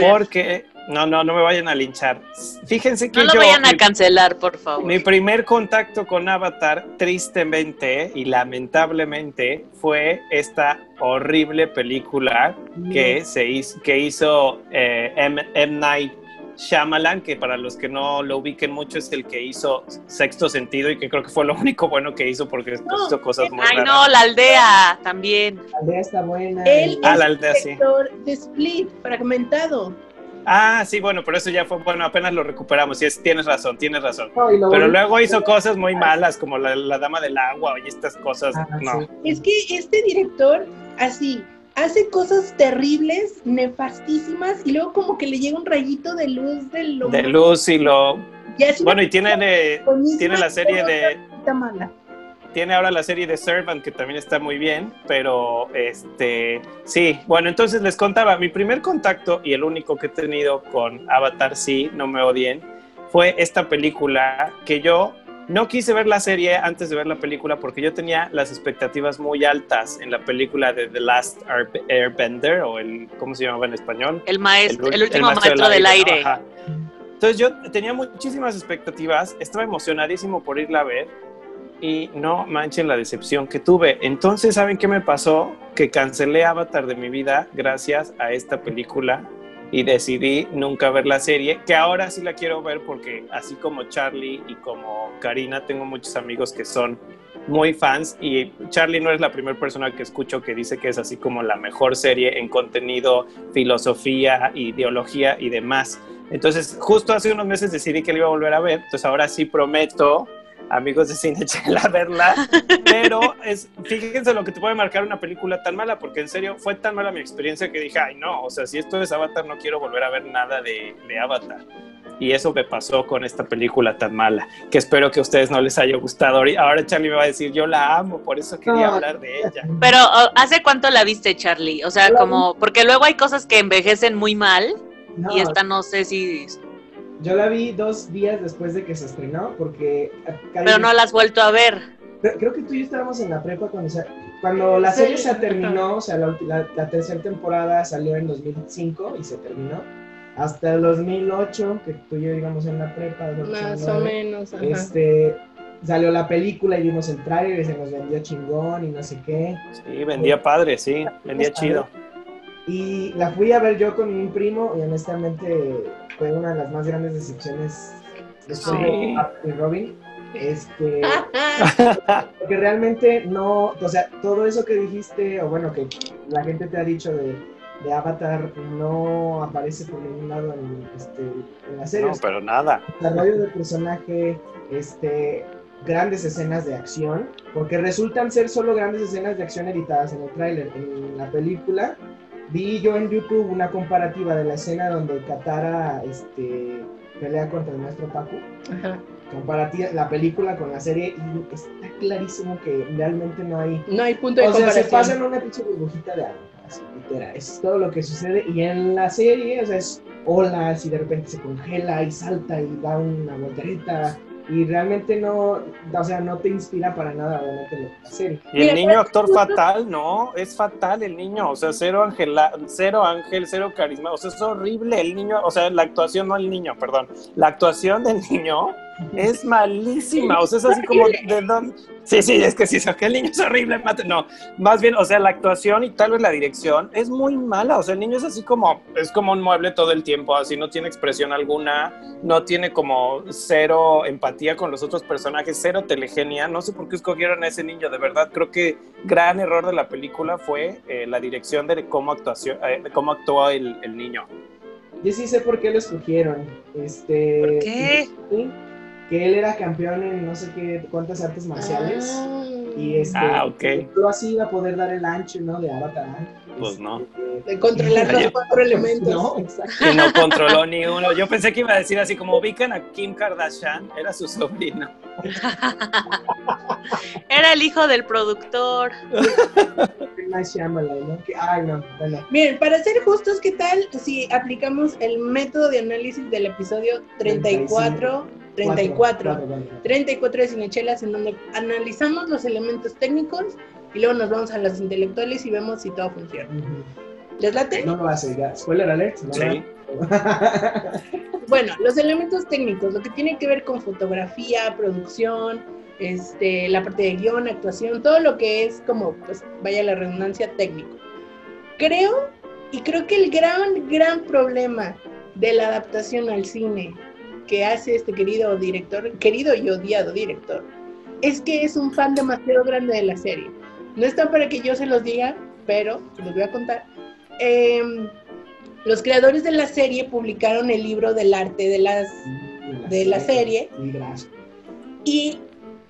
Porque, no, no, no me vayan a linchar. Fíjense que No lo yo, vayan a mi- cancelar, por favor. Mi primer contacto con Avatar, tristemente y lamentablemente, fue esta horrible película que, se hizo, que hizo eh, M. M. Night Shyamalan, que para los que no lo ubiquen mucho es el que hizo Sexto Sentido y que creo que fue lo único bueno que hizo porque No, hizo cosas muy Ay, raras. no, la aldea también. La aldea está buena. Él Ah, es la aldea, sí. director de Split, fragmentado. Ah, sí, bueno, pero eso ya fue, bueno, apenas lo recuperamos. Y es, tienes razón, tienes razón. No, Pero luego hizo cosas muy malas, como la, la Dama del Agua y estas cosas. Ah, no. sí. Es que este director, así, hace cosas terribles, nefastísimas, y luego como que le llega un rayito de luz de lo De luz y lo. Y Bueno, y tiene, de, tiene la serie de. mala. Tiene ahora la serie de Servant, que también está muy bien, pero este. Sí, bueno, entonces les contaba. Mi primer contacto y el único que he tenido con Avatar, sí, no me odien, fue esta película que yo no quise ver la serie antes de ver la película porque yo tenía las expectativas muy altas en la película de The Last Air- Airbender o el, ¿cómo se llamaba en español? El maestro, el, último maestro maestro del aire. Ajá. Entonces yo tenía muchísimas expectativas, estaba emocionadísimo por irla a ver y no manchen la decepción que tuve. Entonces, ¿saben qué me pasó? Que cancelé Avatar de mi vida gracias a esta película y decidí nunca ver la serie, que ahora sí la quiero ver porque así como Charlie y como Karina, tengo muchos amigos que son muy fans y Charlie no es la primera persona que escucho que dice que es así como la mejor serie en contenido, filosofía, ideología y demás. Entonces, justo hace unos meses decidí que la iba a volver a ver, entonces ahora sí prometo, amigos de Cinechela, verla, pero es, fíjense lo que te puede marcar una película tan mala, porque en serio fue tan mala mi experiencia que dije, ay no, o sea, si esto es Avatar, no quiero volver a ver nada de, de Avatar. Y eso me pasó con esta película tan mala, que espero que a ustedes no les haya gustado. Ahora- Ahora Charlie me va a decir, yo la amo, por eso quería No. hablar de ella. Pero, ¿o- ¿hace cuánto la viste, Charlie? O sea, como, porque luego hay cosas que envejecen muy mal No, y esta no sé si... Yo la vi dos días después de que se estrenó porque... eh, Pero no la has vuelto a ver. Creo, que tú y yo estábamos en la prepa cuando, se- cuando la Sí, serie se terminó, o sea, la, la- la tercera temporada salió en 2005 y se terminó. Hasta el 2008, que tú y yo íbamos en la prepa. 2008, Más o 2009, menos, ajá. Este, salió la película y vimos el tráiler y se nos vendió chingón y no sé qué. Sí, vendía padre, sí, vendía chido. Y la fui a ver yo con mi primo y honestamente fue una de las más grandes decepciones después Sí. de Batman y Robin. Este, porque realmente no, o sea, todo eso que dijiste, o bueno, que la gente te ha dicho de, de Avatar no aparece por ningún lado en, este, en la serie. No, pero nada. desarrollo del personaje, este, grandes escenas de acción, porque resultan ser solo grandes escenas de acción editadas en el tráiler. En la película vi yo en YouTube una comparativa de la escena donde Katara este, pelea contra el maestro. Ajá. Comparativa la película con la serie y está clarísimo que realmente no hay No hay punto de o sea, se comparación. pasa en una pinche burbujita de agua, así, literal. Es todo lo que sucede. Y en la serie, o sea, es olas y de repente se congela y salta y da una voltereta. Y realmente no, o sea, no te inspira para nada obviamente la serie. Y el niño actor fatal, no, es fatal el niño, o sea, cero angela, cero ángel, cero carisma, o sea, es horrible el niño, o sea, la actuación, no el niño, perdón, la actuación del niño es malísima, o sea, es así como de dónde. Sí, sí, es que sí, que el niño es horrible, mate. No, más bien, o sea, la actuación y tal vez la dirección es muy mala, o sea, el niño es así como, es como un mueble todo el tiempo, así no tiene expresión alguna, no tiene como cero empatía con los otros personajes, cero telegenia, no sé por qué escogieron a ese niño, de verdad, creo que gran error de la película fue eh, la dirección de cómo, actuación, eh, de cómo actuó el, el niño. Yo sí sé por qué lo escogieron. Este, ¿Por qué? ¿sí? Que él era campeón en no sé qué cuántas artes marciales. Ah. Y este, Ah, ok. solo así iba a poder dar el ancho, ¿no? De Avatar. Pues no. De controlar los cuatro elementos. No, exacto. Que no controló ni uno. Yo pensé que iba a decir así como ubican a Kim Kardashian, era su sobrino. Era el hijo del productor. Miren, para ser justos, ¿qué tal si aplicamos el método de análisis del episodio 34, 34, Cuatro, cuatro, 34 de Cinechelas, en donde analizamos los elementos técnicos y luego nos vamos a las intelectuales y vemos si todo funciona. Ujú. ¿Les late? No lo hace, ya. Spoiler alert. ¿no? Sí. Bueno, los elementos técnicos, lo que tiene que ver con fotografía, producción, este, la parte de guion, actuación, todo lo que es como, pues, vaya la redundancia técnico. Creo, y creo que el gran, gran problema de la adaptación al cine que hace este querido director, querido y odiado director, es que es un fan demasiado grande de la serie. No está para que yo se los diga, pero los voy a contar. Em, los creadores de la serie publicaron el libro del arte de las de la serie Sí, gracias. y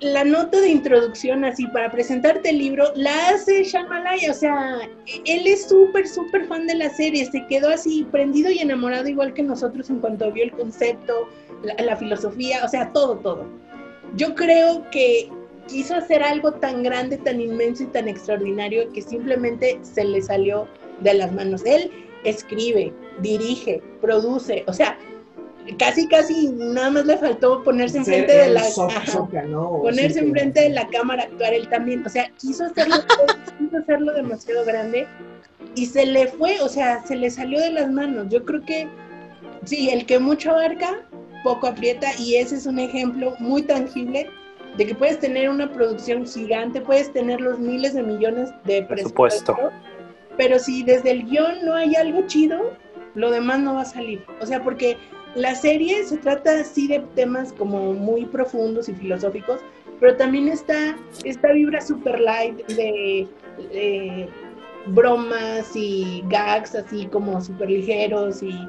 la nota de introducción así para presentarte el libro la hace Shamalaya, o sea, él es súper súper fan de la serie, se quedó así prendido y enamorado igual que nosotros en cuanto vio el concepto, la, la filosofía, o sea, todo todo. Yo creo que quiso hacer algo tan grande, tan inmenso y tan extraordinario que simplemente se le salió de las manos. Él escribe, dirige, produce, o sea, casi casi nada más le faltó ponerse enfrente de la so- ajá, soca, ¿no? O ponerse sí, enfrente de la cámara, actuar él también, o sea, quiso hacerlo, quiso hacerlo demasiado grande y se le fue, o sea, se le salió de las manos. Yo creo que sí, el que mucho abarca, poco aprieta y ese es un ejemplo muy tangible de que puedes tener una producción gigante, puedes tener los miles de millones de Presupuesto. presupuesto, pero si desde el guion no hay algo chido, lo demás no va a salir. O sea, porque la serie se trata así de temas como muy profundos y filosóficos, pero también está esta vibra super light de, de bromas y gags así como súper ligeros y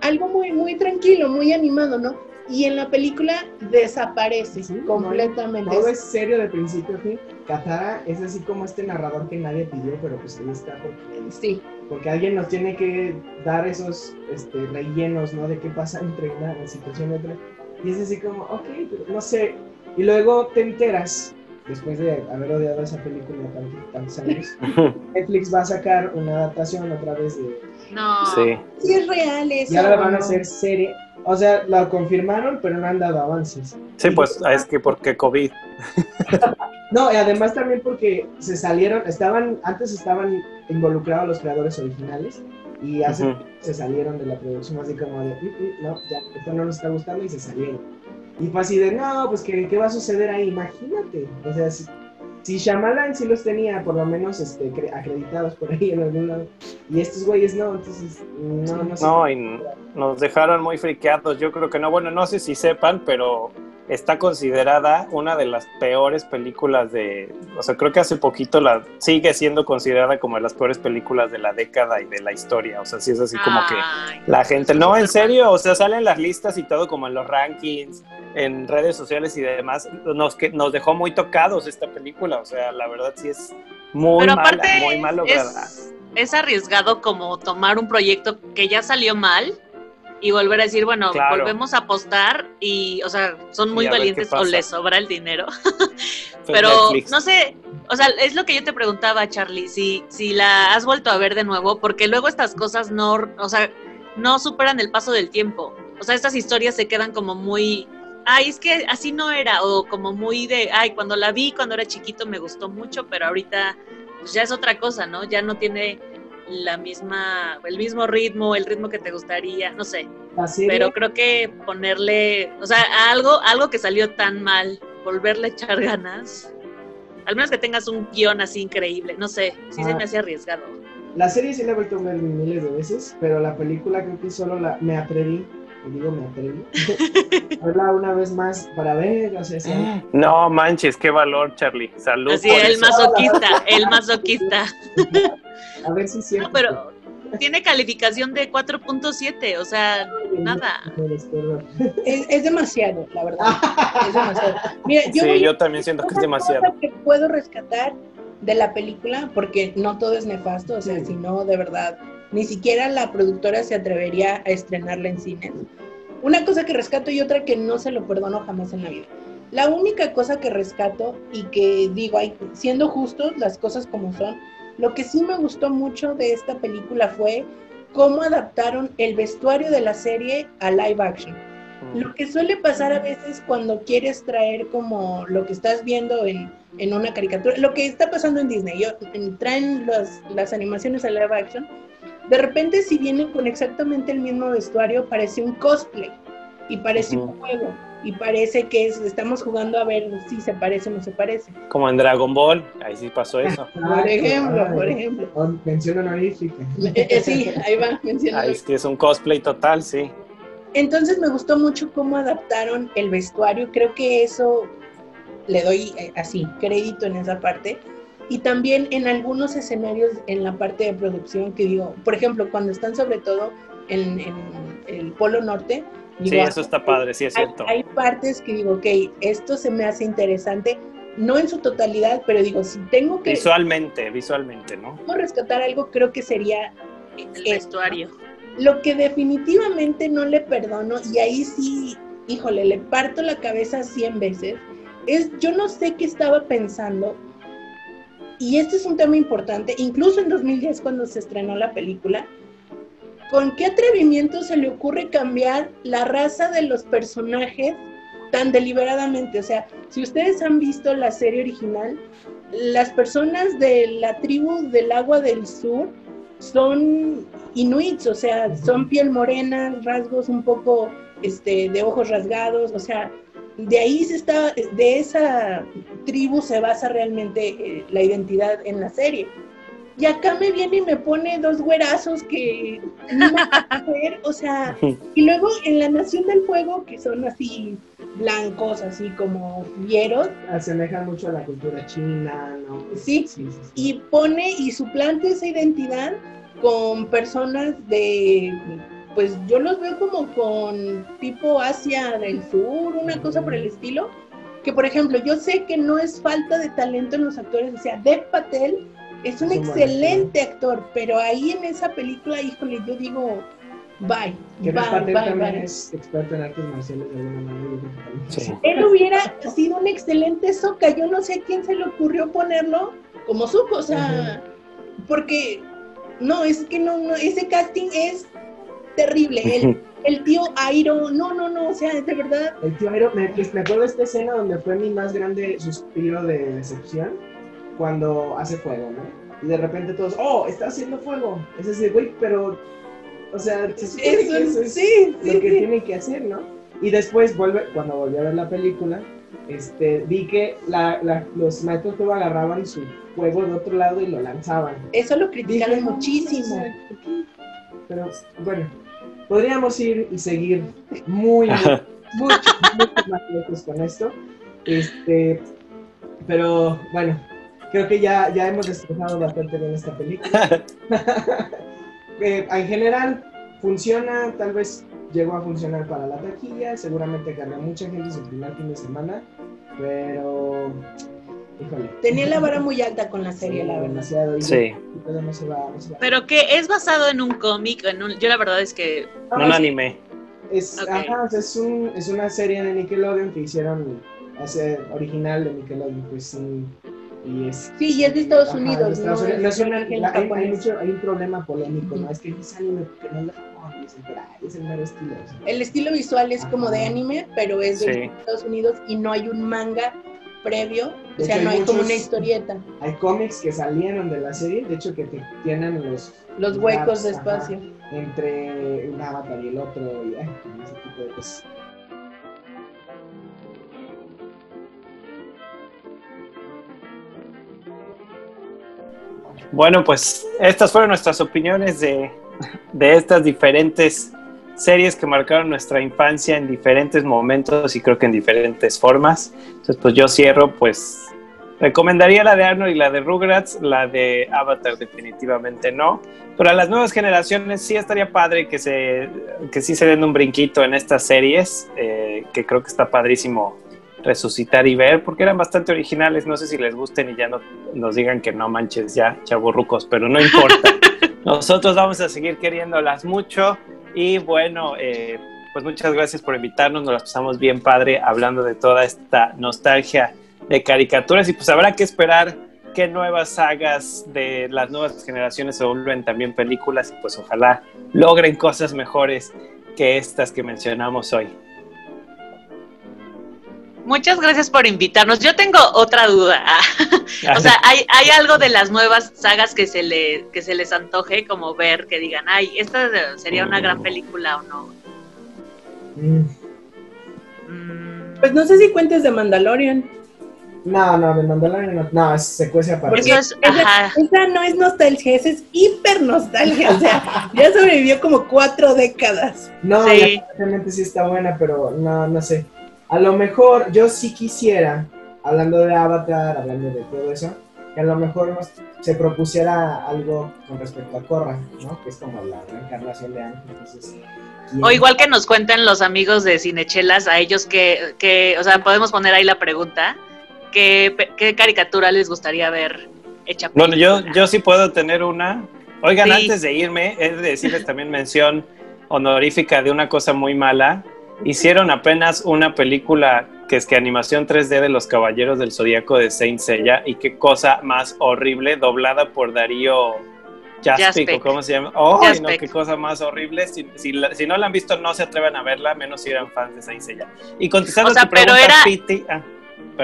algo muy, muy tranquilo, muy animado, ¿no? Y en la película desaparece Sí, completamente. Todo es serio de principio a fin. Katara es así como este narrador que nadie pidió, pero pues ahí está porque, Sí, porque alguien nos tiene que dar esos este, rellenos, ¿no? De qué pasa entre una situación y otra. Y es así como, ok, pero no sé. Y luego te enteras, después de haber odiado esa película tan- tantos años, Netflix va a sacar una adaptación otra vez de... No. Sí. sí es real eso. Y ahora van a hacer serie. O sea, la confirmaron, pero no han dado avances. Sí, pues es que porque COVID. No, y además también porque se salieron, estaban, antes estaban involucrados los creadores originales y hace Ujú. se salieron de la producción así como de, "Mm, mm, no, ya, esto no nos está gustando y se salieron. Y fue así de, no, pues ¿qué, qué va a suceder ahí? Imagínate. O sea, si, si Shyamalan sí los tenía por lo menos este, cre- acreditados por ahí en algún lado y estos güeyes no, entonces no, no sé. No, y nos dejaron muy friqueados. Yo creo que no. Bueno, no sé si sepan, pero está considerada una de las peores películas de. O sea, creo que hace poquito la sigue siendo considerada como de las peores películas de la década y de la historia. O sea, sí es así como que. Ay, La gente, no, en serio, o sea, salen las listas y todo como en los rankings, en redes sociales y demás. Nos, que, nos dejó muy tocados esta película, o sea, la verdad sí es muy mala, muy mal lograda. es, es arriesgado como tomar un proyecto que ya salió mal y volver a decir, bueno, Claro. volvemos a apostar y, o sea, son muy valientes o les sobra el dinero. Fue Pero Netflix. no sé, o sea, es lo que yo te preguntaba, Charlie, si, si la has vuelto a ver de nuevo, porque luego estas cosas no, o sea, no superan el paso del tiempo. O sea, estas historias se quedan como muy ay, es que así no era, o como muy de, ay, cuando la vi cuando era chiquito me gustó mucho, pero ahorita pues ya es otra cosa, ¿no? Ya no tiene la misma, el mismo ritmo, el ritmo que te gustaría, no sé. Pero creo que ponerle, o sea, algo, algo que salió tan mal, volverle a echar ganas, al menos que tengas un guion así increíble, no sé, sí se me hace arriesgado. la serie sí la he vuelto a ver miles de veces, pero la película creo que solo la, me atreví, digo me atreví, a verla una vez más para ver, o sea, sí, No manches, qué valor, Charlie. Salud. Así, por el eso. masoquista, el masoquista. a ver si es cierto. No, pero tiene calificación de 4.7, o sea, nada. Es, es demasiado, la verdad. Es demasiado. Mira, yo, Sí, voy- yo también siento que es demasiado. cosa que puedo rescatar de la película, porque no todo es nefasto, o sea, Sí. si no, de verdad, ni siquiera la productora se atrevería a estrenarla en cines. Una cosa que rescato y otra que no se lo perdono jamás en la vida. La única cosa que rescato y que digo, siendo justos, las cosas como son, lo que sí me gustó mucho de esta película fue cómo adaptaron el vestuario de la serie a live action. Lo que suele pasar a veces cuando quieres traer como lo que estás viendo en, en una caricatura, lo que está pasando en Disney, yo, en- traen las, las animaciones a live action, de repente si vienen con exactamente el mismo vestuario parece un cosplay y parece un juego y parece que es- estamos jugando a ver si se parece o no se parece. Como en Dragon Ball, ahí sí pasó eso. Por ejemplo, Ay, por ejemplo. Mención honorífica. Eh, eh, sí, ahí va mencionando. Ahí sí es un cosplay total, sí. Entonces me gustó mucho cómo adaptaron el vestuario. Creo que eso le doy eh, así crédito en esa parte. Y también en algunos escenarios en la parte de producción que digo, por ejemplo, cuando están sobre todo en, en el Polo Norte. Sí, eso está padre, sí es hay, cierto. hay partes que digo, ok, esto se me hace interesante, no en su totalidad, pero digo, si tengo que Visualmente, visualmente, ¿no? rescatar algo, creo que sería El esto. vestuario. Lo que definitivamente no le perdono, y ahí sí, híjole, le parto la cabeza cien veces, es yo no sé qué estaba pensando, y este es un tema importante, incluso en 2010 cuando se estrenó la película, ¿con qué atrevimiento se le ocurre cambiar la raza de los personajes tan deliberadamente? O sea, si ustedes han visto la serie original, las personas de la tribu del agua del sur son inuits, o sea, son piel morena, rasgos un poco este, de ojos rasgados, o sea, de ahí se está, de esa tribu se basa realmente eh, la identidad en la serie. Y acá me viene y me pone dos güerazos que no puedo ver, o sea, y luego en la Nación del Fuego, que son así blancos, así como fieros, Asemeja mucho a la cultura china, ¿no? Sí. sí, sí. y pone y suplanta esa identidad con personas de, pues yo los veo como con tipo Asia del Sur, una cosa por el estilo, que por ejemplo yo sé que no es falta de talento en los actores, o sea, Dev Patel es un excelente actor, pero ahí en esa película, híjole, yo digo, bye, Que bye, Patel bye, también bye. es experto en artes marciales de alguna manera. Sí. Él hubiera sido un excelente Soca. Yo no sé a quién se le ocurrió ponerlo como Zuko, o sea, porque no, es que no, no, ese casting es terrible. El, el tío Airo, no, no, no, o sea, de verdad, El tío Airo, me, pues, me acuerdo de esta escena donde fue mi más grande suspiro de decepción cuando hace fuego, ¿no? Y de repente todos, oh, está haciendo fuego. Es ese güey, pero, o sea, se supone es que un- eso es sí, lo sí, que sí. tiene que hacer, ¿no? Y después, vuelve, cuando volví a ver la película, este, vi que la, la- los maestros que agarraban su fuego de otro lado y lo lanzaban. Eso lo criticaron Dije, muchísimo. Pero bueno, podríamos ir y seguir muy, mucho, mucho más lejos con esto. Este, pero bueno, creo que ya, ya hemos destrozado bastante bien esta película. Eh, en general, funciona, tal vez llegó a funcionar para la taquilla, seguramente ganó mucha gente su primer fin de semana, pero híjole. Tenía la vara muy alta con la serie, la verdad. demasiado, y Sí. pero no se va- no se va. Pero que es basado en un cómic, en un- yo la verdad es que No un anime. Es, ajá, o sea, es, un, es una serie de Nickelodeon que hicieron, hace, original de Nickelodeon, pues sí, y es... Sí, y es de Estados Ajá, Unidos, de Estados ¿no? Unidos. No es una- origen la- hay, hay japonés. mucho- hay un problema polémico, ¿no? Es que es anime porque no es Japón, pero ay, es el mero estilo. o sea. El estilo visual es como de anime, pero es de Sí. Estados Unidos y no hay un manga previo, De o sea, hecho, no hay hay como muchos- una historieta. Hay cómics que salieron de la serie, de hecho que te tienen los... Los huecos de espacio. ajá, entre un avatar y el otro, y ay, ese tipo de cosas. Bueno, pues estas fueron nuestras opiniones de, de estas diferentes series que marcaron nuestra infancia en diferentes momentos y creo que en diferentes formas. Entonces, pues yo cierro, pues recomendaría la de Arnold y la de Rugrats, la de Avatar definitivamente no, pero a las nuevas generaciones sí estaría padre que, se, que sí se den un brinquito en estas series, eh, que creo que está padrísimo resucitar y ver, porque eran bastante originales, no sé si les gusten y ya no nos digan que no manches ya, chaburrucos, pero no importa. Nosotros vamos a seguir queriéndolas mucho. Y bueno, eh, pues muchas gracias por invitarnos, nos las pasamos bien padre hablando de toda esta nostalgia de caricaturas y pues habrá que esperar qué nuevas sagas de las nuevas generaciones se vuelven también películas y pues ojalá logren cosas mejores que estas que mencionamos hoy. Muchas gracias por invitarnos. Yo tengo otra duda. o sea, ¿hay, ¿hay algo de las nuevas sagas que se, le, que se les antoje como ver, que digan, ay, esta sería una gran película o no? Mm. Mm, Pues no sé si cuentes de Mandalorian. No, no, de Mandalorian no, no, es secuencia aparte. Eso es, esa, esa no es nostalgia, esa es hiper nostalgia. O sea, ya sobrevivió como cuatro décadas. No, Sí. y aparentemente sí está buena, pero no, no sé. A lo mejor yo sí quisiera, hablando de Avatar, hablando de todo eso, que a lo mejor nos- se propusiera algo con respecto a Korra, ¿no? Que es como la reencarnación de Ángel. Entonces, ¿quién- O igual que nos cuenten los amigos de Cinechelas, a ellos que, que o sea, podemos poner ahí la pregunta, ¿qué, caricatura les gustaría ver hecha Bueno, yo, yo sí puedo tener una. Oigan, Sí. antes de irme, he de decirles también mención honorífica de una cosa muy mala. Hicieron apenas una película que es que animación 3D de los Caballeros del Zodíaco de Saint Seiya y qué cosa más horrible, doblada por Darío Jaspic, cómo se llama. ¡Oh, no! ¡Qué cosa más horrible! Si, si, la- si no la han visto, no se atrevan a verla, menos si eran fans de Saint Seiya. Y contestando O sea, tu pregunta, era- Piti- ah,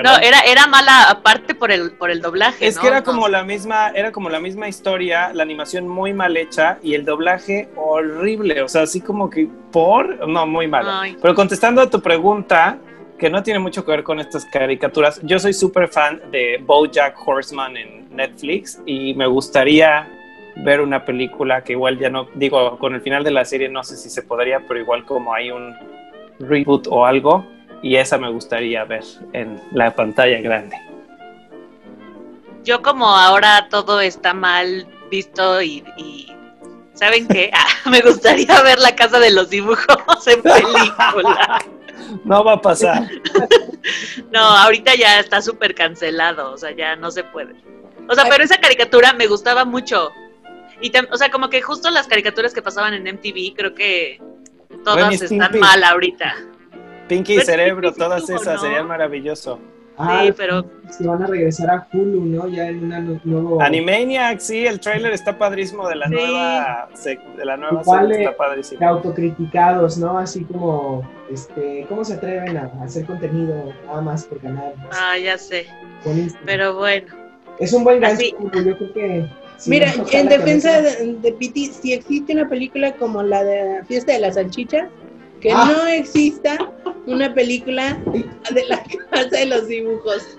No, era, era mala aparte por el, por el doblaje, Es ¿no? que era No. como la misma, era como la misma historia, la animación muy mal hecha y el doblaje horrible, o sea, así como que por, no, muy malo. Ay. Pero contestando a tu pregunta, que no tiene mucho que ver con estas caricaturas, yo soy súper fan de BoJack Horseman en Netflix y me gustaría ver una película que igual ya no, digo, con el final de la serie no sé si se podría, pero igual como hay un reboot o algo, y esa me gustaría ver en la pantalla grande. Yo como ahora todo está mal visto y, y ¿saben qué? Ah, me gustaría ver la casa de los dibujos en película. No va a pasar. No, ahorita ya está súper cancelado, o sea, ya no se puede. O sea, pero esa caricatura me gustaba mucho. Y o sea, como que justo las caricaturas que pasaban en MTV, creo que todas Ren están mal ahorita. Pinky y Pero Cerebro, todas esas ¿no? serían maravilloso. Ah, Sí, pero que van a regresar a Hulu, ¿no? Ya en una nu- nuevo... Animaniac, sí, el tráiler está padrísimo de la Sí. nueva, se- de la nueva serie, está padrísimo. de autocriticados, ¿no? Así como, este, ¿cómo se atreven a hacer contenido nada más por ganar? ah, ya sé. Buenísimo. Pero bueno, es un buen gancho, así- yo creo que... sí, Mira, en defensa de, de Piti, si existe una película como la de Fiesta de las Salchichas, que Ah. no exista una película de la casa de los dibujos.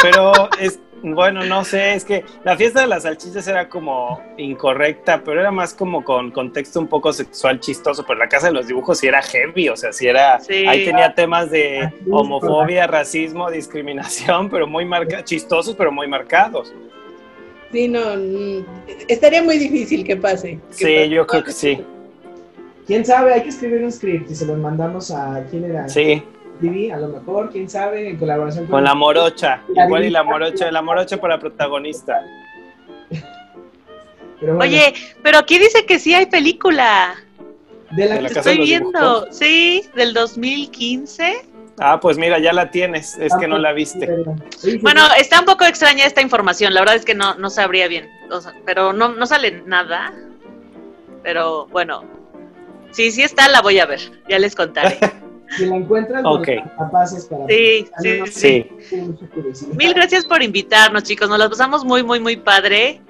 Pero es, bueno, no sé, es que la fiesta de las salchichas era como incorrecta, pero era más como con contexto un poco sexual chistoso, pero la casa de los dibujos sí era heavy, o sea, sí era, Sí. ahí tenía temas de Racismo, homofobia, racismo, discriminación, pero muy marcados, chistosos, pero muy marcados. Sí, no, mm, estaría muy difícil que pase. que Sí, pase. yo creo que sí, ¿Quién sabe? Hay que escribir un script y se los mandamos a... ¿Quién era? sí. Vivi, a lo mejor, quién sabe, en colaboración Con la morocha, La igual y la morocha, la morocha para protagonista. Pero bueno, oye, pero aquí dice que sí hay película. de la de la que Estoy viendo, sí, del 2015. Ah, pues mira, ya la tienes, es que no la viste. Bueno, está un poco extraña esta información, la verdad es que no, no sabría bien, o sea, pero no, no sale nada. Pero bueno, sí, sí está, la voy a ver, ya les contaré. Si la encuentran, pues, Ok. la pases para... Sí, sí. Mil gracias por invitarnos, chicos. Nos las pasamos muy, muy, muy padre.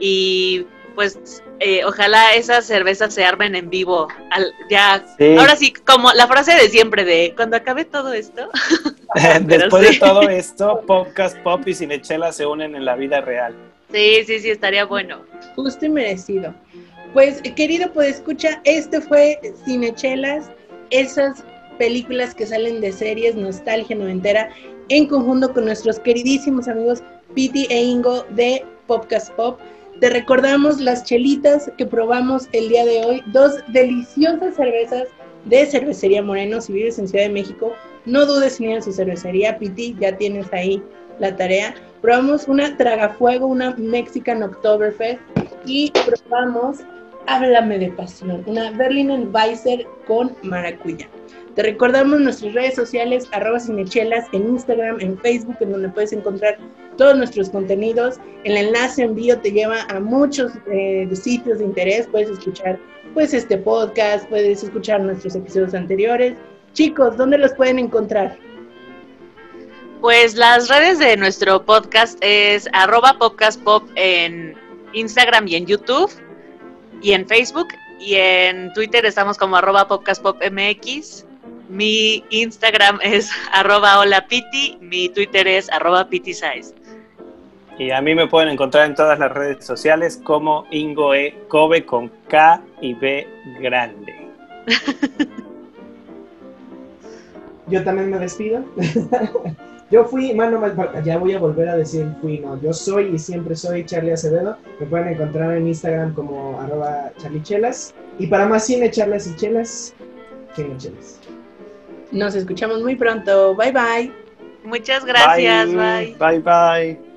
Y pues eh, ojalá esas cervezas se armen en vivo. Al- ya, Sí. ahora sí, como la frase de siempre de cuando acabe todo esto. Después sí. de todo esto, Podcast Pop y Cinechela se unen en la vida real. Sí, sí, sí, estaría bueno. Justo y merecido. Pues, querido escucha, este fue Cinechelas, esas películas que salen de series Nostalgia Noventera, en conjunto con nuestros queridísimos amigos Piti e Ingo de Popcast Pop. Te recordamos las chelitas que probamos el día de hoy, dos deliciosas cervezas de Cervecería Moreno. Si vives en Ciudad de México, no dudes en su cervecería, Piti, ya tienes ahí la tarea. Probamos una Tragafuego, una Mexican Oktoberfest y probamos Háblame de Pasión, una Berliner Weiser con maracuyá. Te recordamos nuestras redes sociales, arroba cinechelas, en Instagram, en Facebook, en donde puedes encontrar todos nuestros contenidos. El enlace en te lleva a muchos eh, sitios de interés. Puedes escuchar pues este podcast, puedes escuchar nuestros episodios anteriores. Chicos, ¿dónde los pueden encontrar? Pues las redes de nuestro podcast es arroba podcastpop en Instagram y en YouTube y en Facebook. Y en Twitter estamos como arroba podcastpopmx. Mi Instagram es arroba holapiti, mi Twitter es arroba pitisize. Y a mí me pueden encontrar en todas las redes sociales como Ingo E. Kobe con K y B grande. Yo también me despido. yo fui, mano, mal- ya voy a volver a decir fui, no. Yo soy y siempre soy Charlie Acevedo. Me pueden encontrar en Instagram como arroba charlichelas. Y para más cine, charlas y chelas, cinechelas. Nos escuchamos muy pronto. Bye bye. Muchas gracias, bye. Bye, bye.